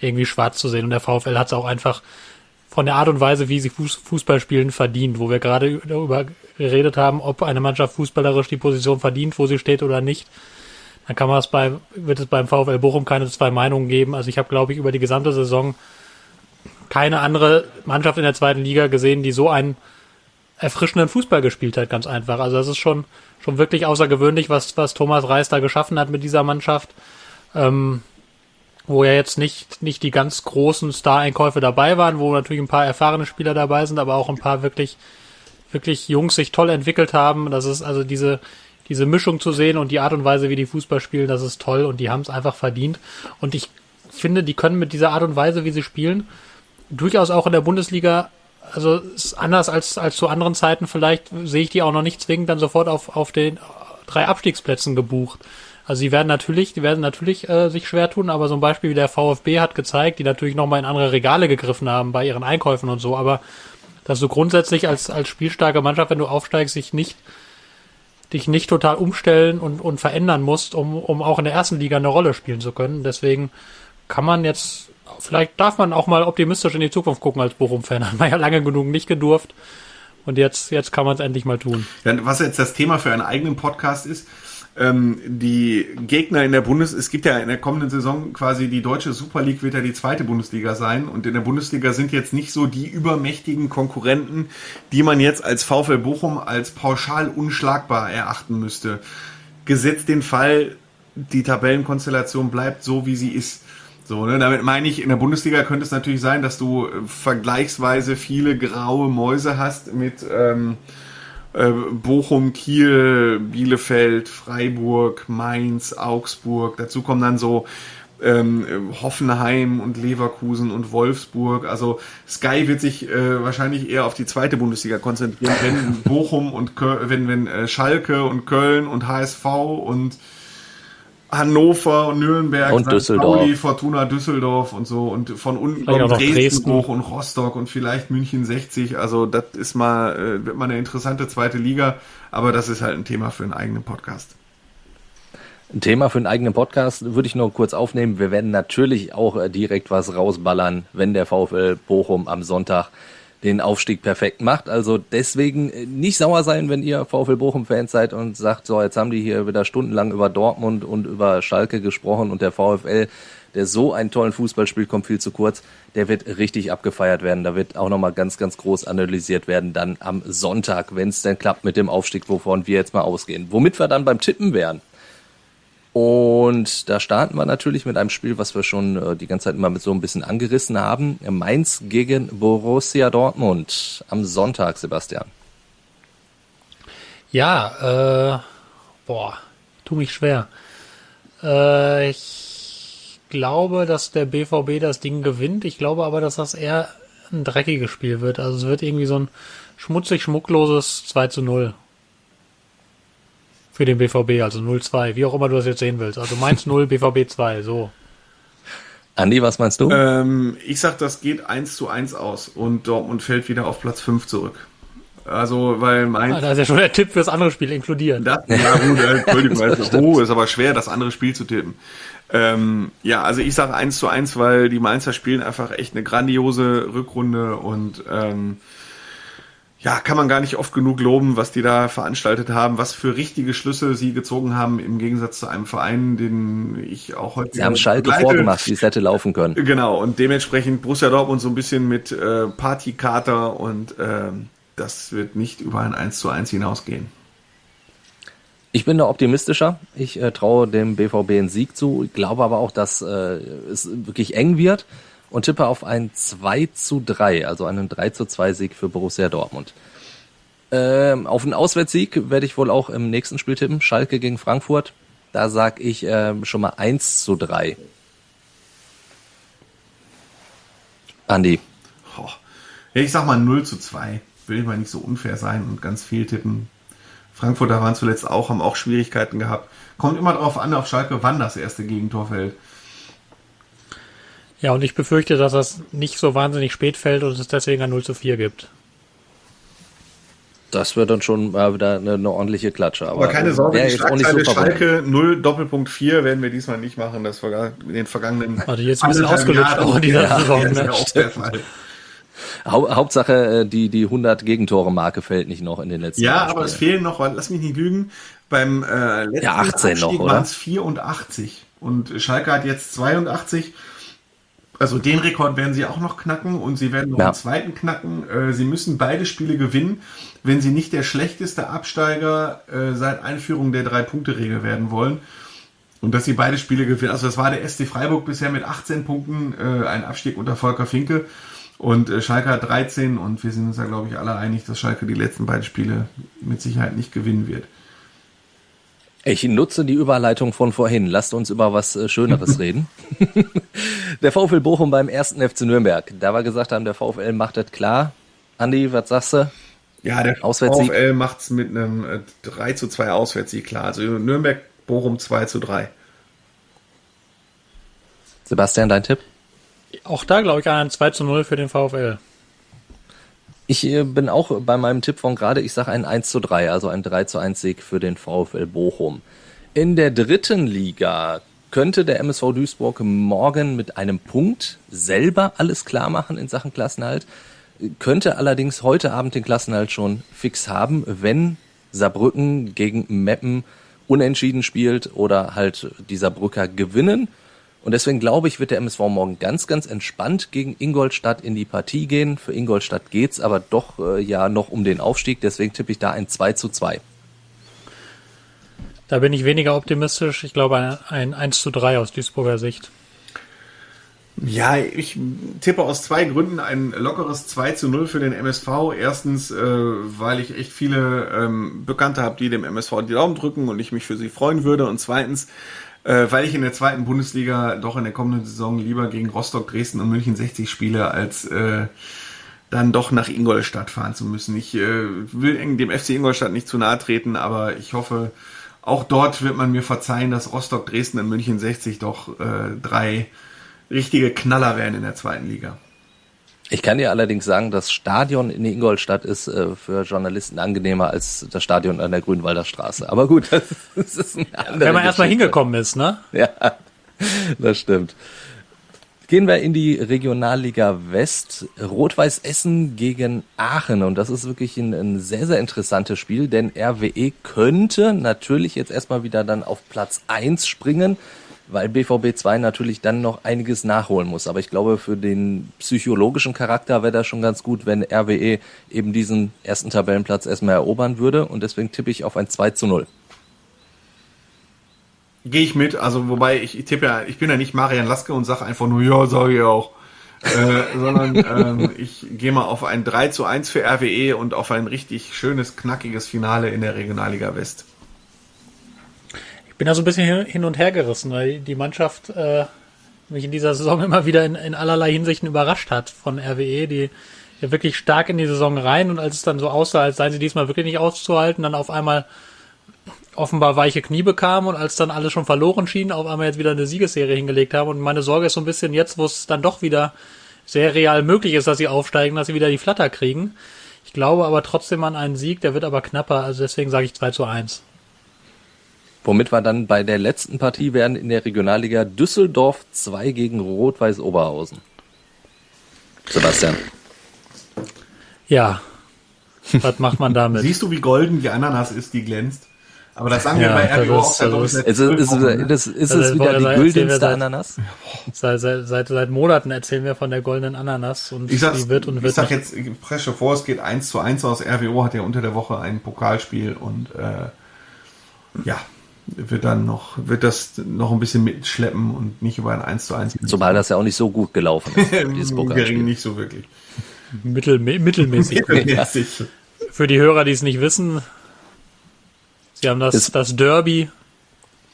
irgendwie schwarz zu sehen. Und der VfL hat es auch einfach von der Art und Weise, wie sie Fußball spielen, verdient, wo wir gerade darüber geredet haben, ob eine Mannschaft fußballerisch die Position verdient, wo sie steht oder nicht. Dann kann man es bei, wird es beim VfL Bochum keine zwei Meinungen geben. Also ich habe, glaube ich, über die gesamte Saison keine andere Mannschaft in der zweiten Liga gesehen, die so einen erfrischenden Fußball gespielt hat, ganz einfach. Also das ist schon, schon wirklich außergewöhnlich, was, was Thomas Reis da geschaffen hat mit dieser Mannschaft. Ähm, wo ja jetzt nicht, nicht die ganz großen Star-Einkäufe dabei waren, wo natürlich ein paar erfahrene Spieler dabei sind, aber auch ein paar wirklich, wirklich Jungs sich toll entwickelt haben. Das ist also diese, diese Mischung zu sehen und die Art und Weise, wie die Fußball spielen, das ist toll und die haben es einfach verdient. Und ich finde, die können mit dieser Art und Weise, wie sie spielen, durchaus auch in der Bundesliga, also anders als, als zu anderen Zeiten vielleicht, sehe ich die auch noch nicht zwingend dann sofort auf, auf den drei Abstiegsplätzen gebucht. Also sie werden natürlich, die werden natürlich äh, sich schwer tun, aber so ein Beispiel wie der VfB hat gezeigt, die natürlich nochmal in andere Regale gegriffen haben bei ihren Einkäufen und so, aber dass du grundsätzlich als, als spielstarke Mannschaft, wenn du aufsteigst, sich nicht, dich nicht total umstellen und, und verändern musst, um, um auch in der ersten Liga eine Rolle spielen zu können. Deswegen kann man jetzt, vielleicht darf man auch mal optimistisch in die Zukunft gucken als Bochum-Fan. Hat man ja lange genug nicht gedurft. Und jetzt, jetzt kann man es endlich mal tun. Ja, was jetzt das Thema für einen eigenen Podcast ist, ähm, die Gegner in der Bundes, es gibt ja in der kommenden Saison quasi die deutsche Super League wird ja die zweite Bundesliga sein und in der Bundesliga sind jetzt nicht so die übermächtigen Konkurrenten, die man jetzt als VfL Bochum als pauschal unschlagbar erachten müsste. Gesetzt den Fall, die Tabellenkonstellation bleibt so, wie sie ist. So, ne, damit meine ich, in der Bundesliga könnte es natürlich sein, dass du äh, vergleichsweise viele graue Mäuse hast mit ähm, äh, Bochum, Kiel, Bielefeld, Freiburg, Mainz, Augsburg. Dazu kommen dann so ähm, Hoffenheim und Leverkusen und Wolfsburg. Also Sky wird sich äh, wahrscheinlich eher auf die zweite Bundesliga konzentrieren, wenn Bochum und Köl wenn wenn äh, Schalke und Köln und HSV und Hannover und Nürnberg, und Düsseldorf. Pauli, Fortuna Düsseldorf und so und von unten kommt Dresden, Dresden hoch und Rostock und vielleicht München 60. Also das ist mal, äh, wird mal eine interessante zweite Liga, aber das ist halt ein Thema für einen eigenen Podcast. Ein Thema für einen eigenen Podcast würde ich nur kurz aufnehmen. Wir werden natürlich auch äh, direkt was rausballern, wenn der VfL Bochum am Sonntag den Aufstieg perfekt macht. Also deswegen äh, nicht sauer sein, wenn ihr VfL Bochum-Fans seid und sagt, so, jetzt haben die hier wieder stundenlang über Dortmund und über Schalke gesprochen und der VfL, der so einen tollen Fußball spielt, kommt viel zu kurz. Der wird richtig abgefeiert werden. Da wird auch nochmal ganz, ganz groß analysiert werden dann am Sonntag, wenn es denn klappt mit dem Aufstieg, wovon wir jetzt mal ausgehen. Womit wir dann beim Tippen wären. Und da starten wir natürlich mit einem Spiel, was wir schon äh, die ganze Zeit immer mit so ein bisschen angerissen haben. Mainz gegen Borussia Dortmund am Sonntag, Sebastian. Ja, äh, boah, tu mich schwer. Äh, ich glaube, dass der BVB das Ding gewinnt. Ich glaube aber, dass das eher ein dreckiges Spiel wird. Also es wird irgendwie so ein schmutzig schmuckloses 2 zu 0 für den BVB, also 0-2, wie auch immer du das jetzt sehen willst. Also Mainz 0, BVB 2, so. Andi, was meinst du? Ähm, ich sag, das geht 1 zu 1 aus und Dortmund fällt wieder auf Platz 5 zurück. Also, weil Mainz... Ah, da ist ja schon der Tipp fürs andere Spiel inkludiert. Das, ja gut, Entschuldigung, ist, oh, ist aber schwer, das andere Spiel zu tippen. Ähm, ja, also ich sage 1 zu 1, weil die Mainzer spielen einfach echt eine grandiose Rückrunde und ähm, ja, kann man gar nicht oft genug loben, was die da veranstaltet haben, was für richtige Schlüsse sie gezogen haben, im Gegensatz zu einem Verein, den ich auch heute. Sie haben Schalke begleite. vorgemacht, wie es hätte laufen können. Genau, und dementsprechend Borussia Dortmund so ein bisschen mit äh, Partykater und äh, das wird nicht über ein 1 zu 1 hinausgehen. Ich bin da optimistischer. Ich äh, traue dem BVB einen Sieg zu. Ich glaube aber auch, dass äh, es wirklich eng wird und tippe auf ein 2 zu 3, also einen 3 zu 2 Sieg für Borussia Dortmund. Ähm, auf einen Auswärtssieg werde ich wohl auch im nächsten Spiel tippen. Schalke gegen Frankfurt. Da sag ich äh, schon mal 1 zu 3. Andi. Ich sag mal 0 zu 2. Will ich mal nicht so unfair sein und ganz viel tippen. Frankfurter waren zuletzt auch, haben auch Schwierigkeiten gehabt. Kommt immer darauf an, auf Schalke, wann das erste Gegentor fällt. Ja, und ich befürchte, dass das nicht so wahnsinnig spät fällt und es deswegen ein 0 zu 4 gibt. Das wird dann schon mal wieder eine, eine ordentliche Klatsche. Aber, aber keine Sorge, die Schlagzeile so Schalke 0 Doppelpunkt 4 werden wir diesmal nicht machen. Das war in den vergangenen Warte, jetzt ein bisschen ausgelutscht auch in dieser ja, Saison. Ne? Ja auch der Fall. Hau Hauptsache, äh, die, die 100 Gegentore-Marke fällt nicht noch in den letzten Ja, aber es fehlen noch, lass mich nicht lügen, beim äh, letzten ja, 18 noch, waren es 84 und Schalke hat jetzt 82 also den Rekord werden sie auch noch knacken und sie werden noch ja. einen zweiten knacken. Äh, sie müssen beide Spiele gewinnen, wenn sie nicht der schlechteste Absteiger äh, seit Einführung der Drei-Punkte-Regel werden wollen. Und dass sie beide Spiele gewinnen. Also das war der SC Freiburg bisher mit 18 Punkten, äh, ein Abstieg unter Volker Finke. Und Schalke hat 13 und wir sind uns ja, glaube ich, alle einig, dass Schalke die letzten beiden Spiele mit Sicherheit nicht gewinnen wird. Ich nutze die Überleitung von vorhin. Lasst uns über was äh, Schöneres reden. der VfL Bochum beim ersten FC Nürnberg. Da wir gesagt haben, der VfL macht das klar. Andi, was sagst du? Ja, der VfL macht es mit einem 3 äh, zu 2 Auswärtssieg klar. Also Nürnberg, Bochum 2 zu 3. Sebastian, dein Tipp? Auch da glaube ich an ein 2 zu 0 für den VfL. Ich äh, bin auch bei meinem Tipp von gerade, ich sage ein 1 zu 3, also ein 3 zu 1 Sieg für den VfL Bochum. In der dritten Liga könnte der MSV Duisburg morgen mit einem Punkt selber alles klar machen in Sachen Klassenhalt, könnte allerdings heute Abend den Klassenhalt schon fix haben, wenn Saarbrücken gegen Meppen unentschieden spielt oder halt die Saarbrücker gewinnen und deswegen glaube ich, wird der MSV morgen ganz, ganz entspannt gegen Ingolstadt in die Partie gehen. Für Ingolstadt geht's aber doch äh, ja noch um den Aufstieg. Deswegen tippe ich da ein 2 zu 2. Da bin ich weniger optimistisch. Ich glaube ein, ein 1 zu 3 aus Duisburger Sicht. Ja, ich tippe aus zwei Gründen ein lockeres 2 zu 0 für den MSV. Erstens, äh, weil ich echt viele ähm, Bekannte habe, die dem MSV die Daumen drücken und ich mich für sie freuen würde. Und zweitens, äh, weil ich in der zweiten Bundesliga doch in der kommenden Saison lieber gegen Rostock, Dresden und München 60 spiele, als äh, dann doch nach Ingolstadt fahren zu müssen. Ich äh, will dem FC Ingolstadt nicht zu nahe treten, aber ich hoffe, auch dort wird man mir verzeihen, dass Rostock, Dresden und München 60 doch äh, drei richtige Knaller werden in der zweiten Liga. Ich kann dir allerdings sagen, das Stadion in Ingolstadt ist äh, für Journalisten angenehmer als das Stadion an der Grünwalder Straße. Aber gut, das, ist eine andere Wenn man erstmal hingekommen ist, ne? Ja, das stimmt. Gehen wir in die Regionalliga West. Rot-Weiß Essen gegen Aachen. Und das ist wirklich ein, ein, sehr, sehr interessantes Spiel, denn RWE könnte natürlich jetzt erstmal wieder dann auf Platz eins springen, weil BVB 2 natürlich dann noch einiges nachholen muss. Aber ich glaube, für den psychologischen Charakter wäre das schon ganz gut, wenn RWE eben diesen ersten Tabellenplatz erstmal erobern würde. Und deswegen tippe ich auf ein 2 zu 0. Gehe ich mit, also wobei ich, ich tippe ja, ich bin ja nicht Marian Laske und sage einfach nur, ja, sage ich auch. äh, sondern ähm, ich gehe mal auf ein 3 zu 1 für RWE und auf ein richtig schönes, knackiges Finale in der Regionalliga West. Bin da so ein bisschen hin und her gerissen, weil die Mannschaft äh, mich in dieser Saison immer wieder in, in allerlei Hinsichten überrascht hat von RWE, die ja wirklich stark in die Saison rein und als es dann so aussah, als seien sie diesmal wirklich nicht auszuhalten, dann auf einmal offenbar weiche Knie bekam und als dann alle schon verloren schienen, auf einmal jetzt wieder eine Siegesserie hingelegt haben. Und meine Sorge ist so ein bisschen jetzt, wo es dann doch wieder sehr real möglich ist, dass sie aufsteigen, dass sie wieder die Flatter kriegen. Ich glaube aber trotzdem an einen Sieg, der wird aber knapper, also deswegen sage ich 2 zu 1. Womit wir dann bei der letzten Partie werden in der Regionalliga Düsseldorf 2 gegen Rot-Weiß Oberhausen. Sebastian. Ja. Was macht man damit? Siehst du, wie golden die Ananas ist, die glänzt? Aber das sagen ja, wir bei RBO auch seit ist, ist, ist, ist, ist es wieder die güldenste seit, Ananas? Seit, seit, seit, seit Monaten erzählen wir von der goldenen Ananas und ich die wird und wird. Ich sag jetzt, ich presche vor, es geht eins zu eins aus. RWO hat ja unter der Woche ein Pokalspiel und äh, ja, wird dann noch, wird das noch ein bisschen mitschleppen und nicht über ein 1 zu 1. Zumal das ja auch nicht so gut gelaufen ist, dieses Pokalspiel. nicht so wirklich. Mittel, mittelmäßig. mittelmäßig. Für die Hörer, die es nicht wissen, Sie haben das, das Derby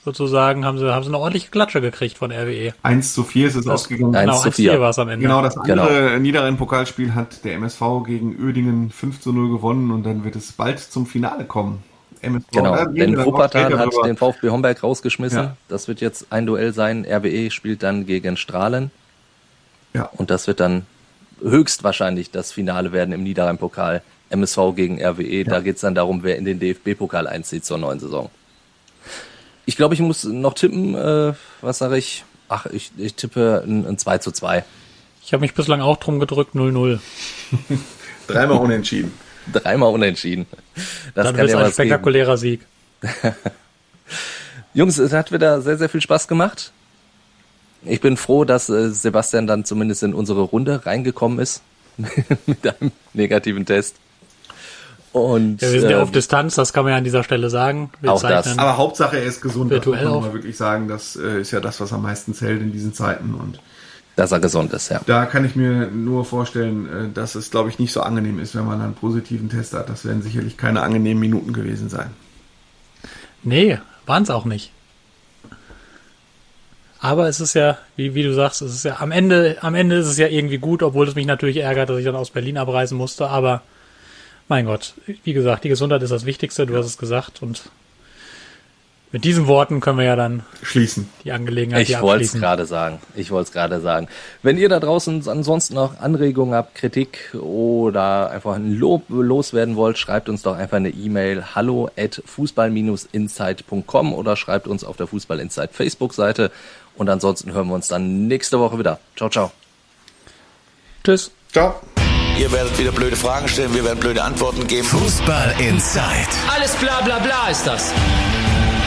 sozusagen, haben sie, haben sie eine ordentliche Klatsche gekriegt von RWE. 1 zu 4 ist es das, ausgegangen. Genau, 1 zu 4 war es am Ende. Genau, das andere genau. Niederrhein-Pokalspiel hat der MSV gegen Ödingen 5 zu 0 gewonnen und dann wird es bald zum Finale kommen. MSV, genau, denn Wuppertal hat den VfB Homberg rausgeschmissen. Ja. Das wird jetzt ein Duell sein. RWE spielt dann gegen Strahlen. Ja. Und das wird dann höchstwahrscheinlich das Finale werden im Niederrhein-Pokal. MSV gegen RWE. Ja. Da geht es dann darum, wer in den DFB-Pokal einzieht zur neuen Saison. Ich glaube, ich muss noch tippen. Äh, was sage ich? Ach, ich, ich tippe ein, ein 2 zu 2. Ich habe mich bislang auch drum gedrückt, 0-0. Dreimal unentschieden. Dreimal unentschieden. Das Dann wird ja ein spektakulärer geben. Sieg. Jungs, es hat wieder sehr, sehr viel Spaß gemacht. Ich bin froh, dass äh, Sebastian dann zumindest in unsere Runde reingekommen ist mit einem negativen Test. Und, ja, wir sind ja auf ähm, Distanz, das kann man ja an dieser Stelle sagen. Wir auch das. Aber Hauptsache er ist gesund. Virtuell das muss man auch. wirklich sagen. Das äh, ist ja das, was am meisten zählt in diesen Zeiten. Und dass er gesund ist, ja. Da kann ich mir nur vorstellen, äh, dass es, glaube ich, nicht so angenehm ist, wenn man einen positiven Test hat. Das werden sicherlich keine angenehmen Minuten gewesen sein. Nee, waren es auch nicht. Aber es ist ja, wie, wie du sagst, es ist ja am Ende, am Ende ist es ja irgendwie gut, obwohl es mich natürlich ärgert, dass ich dann aus Berlin abreisen musste. Aber mein Gott, wie gesagt, die Gesundheit ist das Wichtigste, du hast es gesagt und mit diesen Worten können wir ja dann schließen. Die Angelegenheit Ich wollte es gerade sagen. Ich wollte es gerade sagen. Wenn ihr da draußen ansonsten noch Anregungen habt, Kritik oder einfach ein Lob loswerden wollt, schreibt uns doch einfach eine E-Mail hallo at fußball-insight.com oder schreibt uns auf der Fußball Insight Facebook-Seite. Und ansonsten hören wir uns dann nächste Woche wieder. Ciao, ciao. Tschüss. Ciao. Ihr werdet wieder blöde Fragen stellen, wir werden blöde Antworten geben. Fußball Inside. Alles bla bla bla ist das.